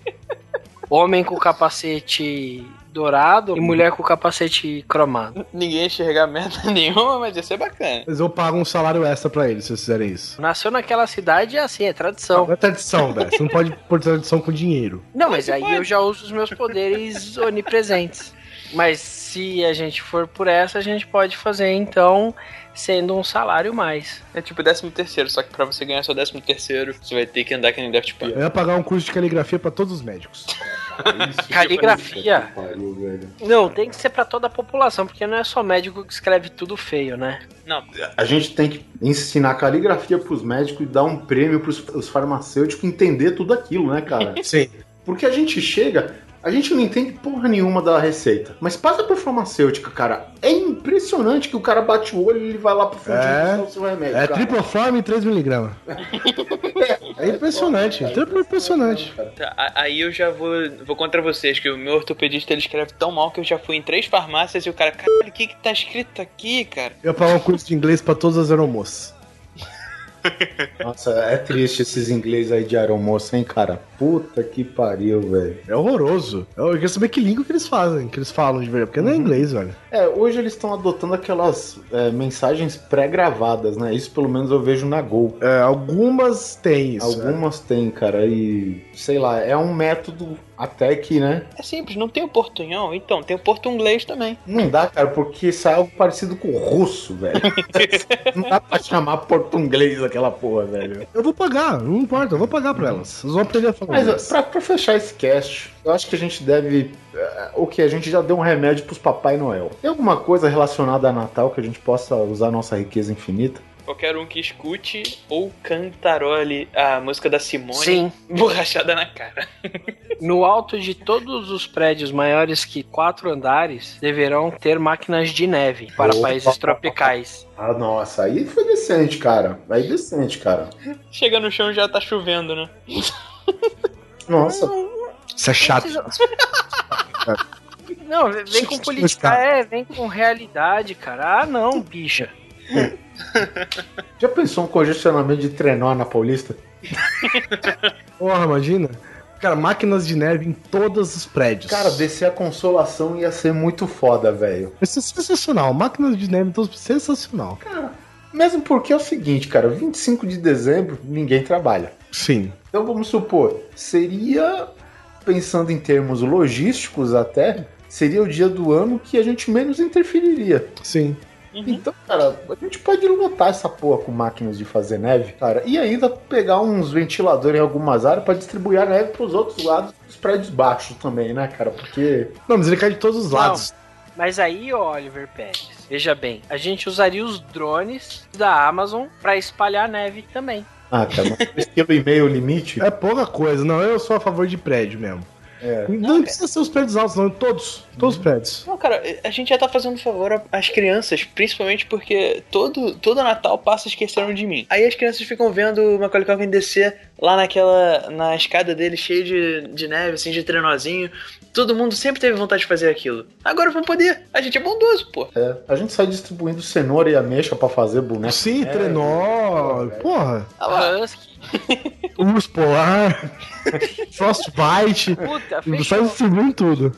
Homem com capacete dourado e mulher com capacete cromado. Ninguém enxergar *laughs* merda nenhuma, mas ia ser bacana. Mas eu pago um salário extra pra eles se vocês fizerem isso. Nasceu naquela cidade é assim, é tradição. Não é tradição, velho. Você não pode pôr tradição com dinheiro. Não, mas aí eu já uso os meus poderes onipresentes. Mas se a gente for por essa, a gente pode fazer então sendo um salário mais. É tipo 13 terceiro, só que pra você ganhar seu 13 terceiro, você vai ter que andar que nem Daft Punk. Eu ia pagar um curso de caligrafia pra todos os médicos. *laughs* Caligrafia. Pariu, velho. Não, tem que ser pra toda a população, porque não é só médico que escreve tudo feio, né? Não, A gente tem que ensinar caligrafia pros médicos e dar um prêmio pros os farmacêuticos entender tudo aquilo, né, cara? Sim. Porque a gente chega, a gente não entende porra nenhuma da receita. Mas passa pra farmacêutica, cara. É impressionante que o cara bate o olho e ele vai lá pro fundinho É. buscar o seu remédio. É cara. triploforme e 3mg. É impressionante. Triplo impressionante. Tá, aí eu já vou, vou contra vocês, que o meu ortopedista ele escreve tão mal que eu já fui em três farmácias e o cara, caralho, o que que tá escrito aqui, cara? Eu ia pagar um curso de inglês pra todas as aeromoças. Nossa, é triste esses ingleses aí de aeromoça, hein, cara? Puta que pariu, velho. É horroroso. Eu queria saber que língua que eles fazem, que eles falam de verdade, porque não é inglês, velho. É, hoje eles estão adotando aquelas é, mensagens pré-gravadas, né? Isso pelo menos eu vejo na Gol. É, algumas têm isso. Algumas tem, cara, e sei lá, é um método até que, né? É simples, não tem o portunhol? Então, tem o português também. Não dá, cara, porque isso é algo parecido com o russo, velho. *laughs* não dá pra chamar português aquela porra, velho. Eu vou pagar, não importa, eu vou pagar pra elas. Eles vão aprender a falar Mas pra, pra fechar esse cast, eu acho que a gente deve. é, O que? A gente já deu um remédio pros Papai Noel. Tem alguma coisa relacionada a Natal que a gente possa usar a nossa riqueza infinita? Qualquer um que escute ou cantarole a música da Simone, Sim. borrachada na cara. *laughs* No alto de todos os prédios maiores que quatro andares deverão ter máquinas de neve para Opa. países tropicais. Ah, nossa, aí foi decente, cara. Aí decente, cara. Chega no chão e já tá chovendo, né? Nossa, Isso é chato. Não, *laughs* vem com política, é, vem com realidade, cara. Ah, não, bicha. *laughs* já pensou um congestionamento de trenó na Paulista? *laughs* Porra, imagina. Cara, máquinas de neve em todos os prédios. Cara, descer a consolação ia ser muito foda, velho. Isso é sensacional. Máquinas de neve em todos sensacional. Mesmo porque é o seguinte, cara, 25 de dezembro ninguém trabalha. Sim. Então vamos supor, seria, pensando em termos logísticos até, seria o dia do ano que a gente menos interferiria. Sim. Então, cara, a gente pode lotar essa porra com máquinas de fazer neve, cara, e ainda pegar uns ventiladores em algumas áreas pra distribuir a neve pros outros lados dos prédios baixos também, né, cara? Porque. Não, mas ele cai de todos os Não. lados. Mas aí, ó, Oliver Pérez, veja bem, a gente usaria os drones da Amazon para espalhar neve também. Ah, cara, mas quilo e meio o limite? É pouca coisa. Não, eu sou a favor de prédio mesmo. É. Não precisa ser os prédios altos, não. Todos. Todos os prédios. Não, cara, a gente já tá fazendo favor às crianças, principalmente porque todo, todo Natal passa esqueceram de mim. Aí as crianças ficam vendo o Macaulay Culkin descer lá naquela, na escada dele, cheio de, de neve, assim, de trenozinho. Todo mundo sempre teve vontade de fazer aquilo. Agora vamos poder. A gente é bondoso, pô. É, a gente sai distribuindo cenoura e ameixa pra fazer boneco. Sim, É, trenó. Porra. Husky. *laughs* Urso polar. *laughs* Frostbite. Puta, Sai fechou. distribuindo em tudo.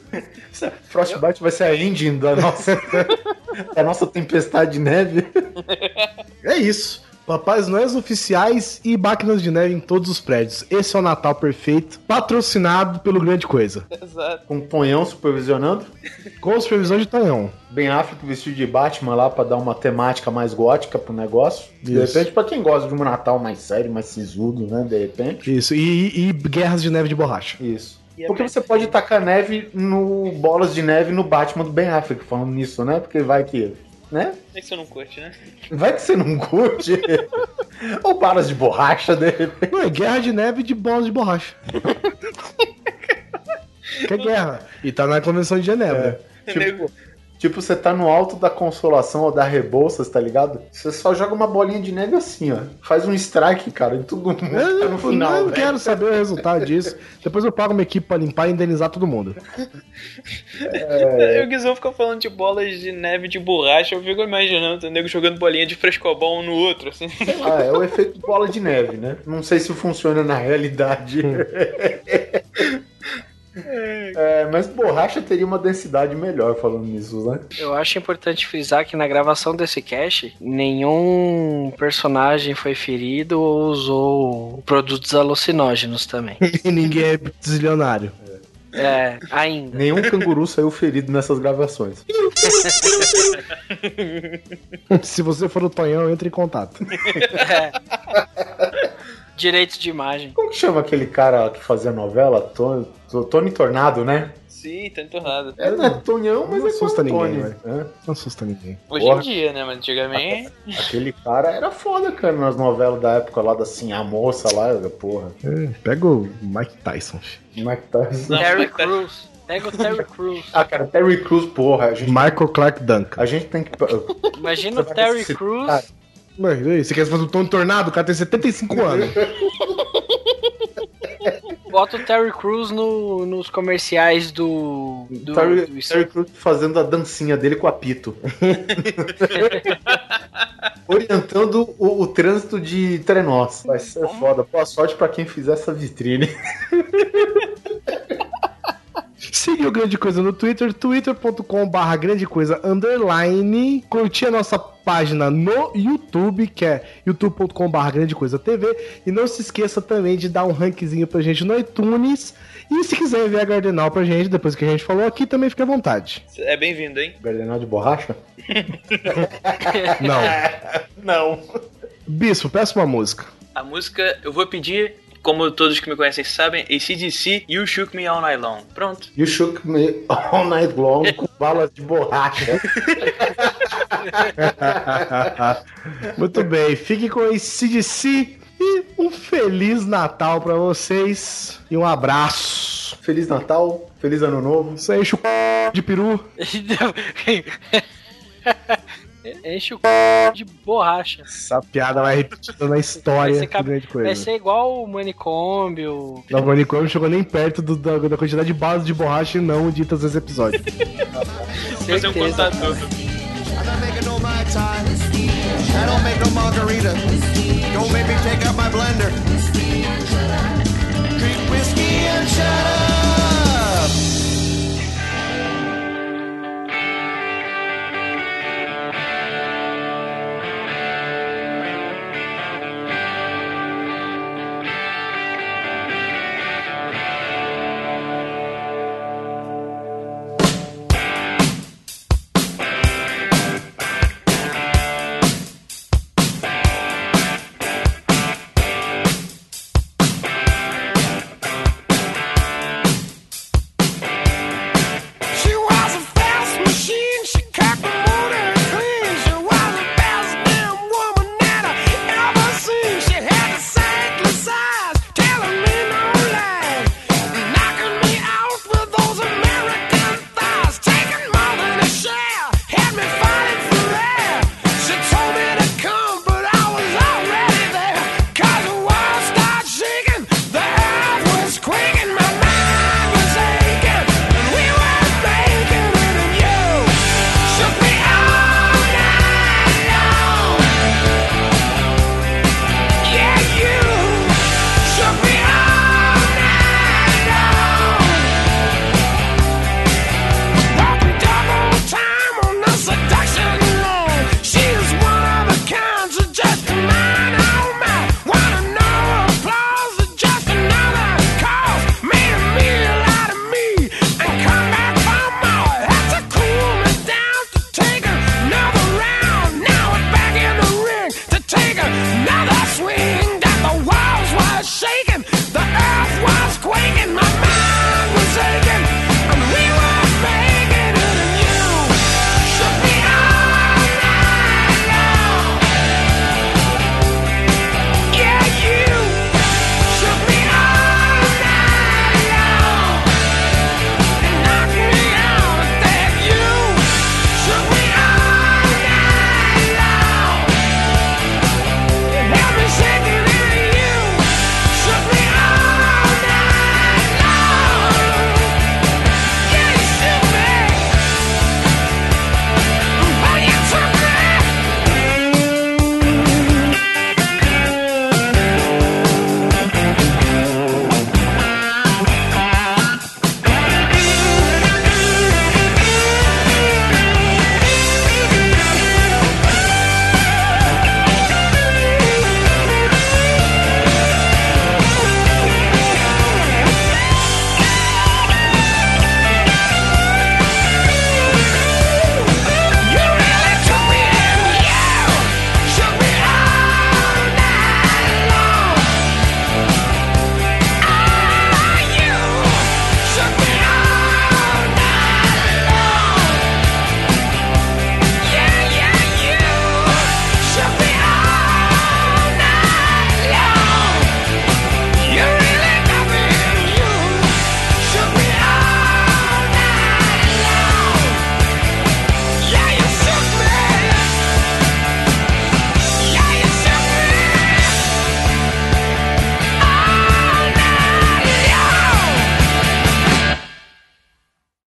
Frostbite vai ser a engine da nossa, *laughs* da nossa tempestade de neve. É isso. Papais Noéis oficiais e máquinas de neve em todos os prédios. Esse é o Natal perfeito, patrocinado pelo Grande Coisa. Exato. Com o Tonhão supervisionando. Com previsões de Tonhão. Ben Affleck vestido de Batman lá pra dar uma temática mais gótica pro negócio. De Isso. repente, pra quem gosta de um Natal mais sério, mais sisudo, né? De repente. Isso. E, e guerras de neve de borracha. Isso. Porque você pode tacar neve no bolas de neve no Batman do Ben Affleck, falando nisso, né? Porque vai que. Né? É que você não curte, né? Vai que você não curte. *laughs* Ou balas de borracha, de repente. Não, é guerra de neve de bolas de borracha. *laughs* que é guerra. E tá na Convenção de Genebra. Tipo, tipo, você tá no alto da consolação ou da Rebouças, tá ligado? Você só joga uma bolinha de neve assim, ó. Faz um strike, cara, e todo mundo tá Eu, no final. não velho. quero saber o resultado disso. Depois eu pago uma equipe pra limpar e indenizar todo mundo. O Guizão fica falando de bolas de neve de borracha, eu fico imaginando o nego jogando bolinha de frescobol um no outro, assim. Ah, é o efeito bola de neve, né? Não sei se funciona na realidade. *laughs* É, mas borracha teria uma densidade melhor falando nisso, né? Eu acho importante frisar que na gravação desse cast, nenhum personagem foi ferido ou usou produtos alucinógenos também. *laughs* E ninguém é zilionário. É, ainda. Nenhum canguru saiu ferido nessas gravações. *laughs* Se você for o Tonhão, entre em contato. É. Direitos de imagem. Como que chama aquele cara que fazia novela? Tony, Tony Tornado, né? Sim, tá entornado. É, não é Tonhão, mas Não é assusta ninguém, Tony. velho. né? Não assusta ninguém. Hoje Porra. em dia, né? Mas antigamente. *laughs* Aquele cara era foda, cara, nas novelas da época lá da assim, a moça lá, porra. É, pega o Mike Tyson. filho. Mike Tyson. Terry Crews. Pega o Terry *laughs* Crews. Ah, cara, Terry Crews, porra, a gente, Michael Clark Duncan. a gente tem que. Imagina o Terry Crews. Mas, e aí, você quer fazer o Tom Tornado? O cara tem 75 anos. Bota o Terry Crews no, nos comerciais do. do, Terry, do Terry Crews fazendo a dancinha dele com o apito. *laughs* Orientando o, o trânsito de trenós. Vai ser foda. Boa sorte pra quem fizer essa vitrine. *laughs* Siga o Grande Coisa no Twitter, twitter.com barra grande coisa underline. Curtir a nossa página no YouTube, que é youtube.com barra grande coisa TV. E não se esqueça também de dar um rankzinho pra gente no iTunes. E se quiser enviar Gardenal pra gente, depois que a gente falou aqui, também fica à vontade. É bem-vindo, hein? Gardenal de borracha? *laughs* Não. *laughs* Não. Bispo, peça uma música. A música eu vou pedir, como todos que me conhecem sabem, ACDC You Shook Me All Night Long. Pronto. You shook me all night long com balas de borracha. *laughs* Muito bem, fique com esse CDC e um Feliz Natal pra vocês. E um abraço. Feliz Natal, feliz Ano Novo. Isso aí, enche o c... de peru. *laughs* Enche o c... de borracha. Essa piada vai repetindo na história. Vai ser, coisa. vai ser igual o manicômio. Não, o manicômio chegou nem perto do, da, da, quantidade de balas de borracha e não ditas nos episódios. *laughs* Fazer um contador whiskey and shut up.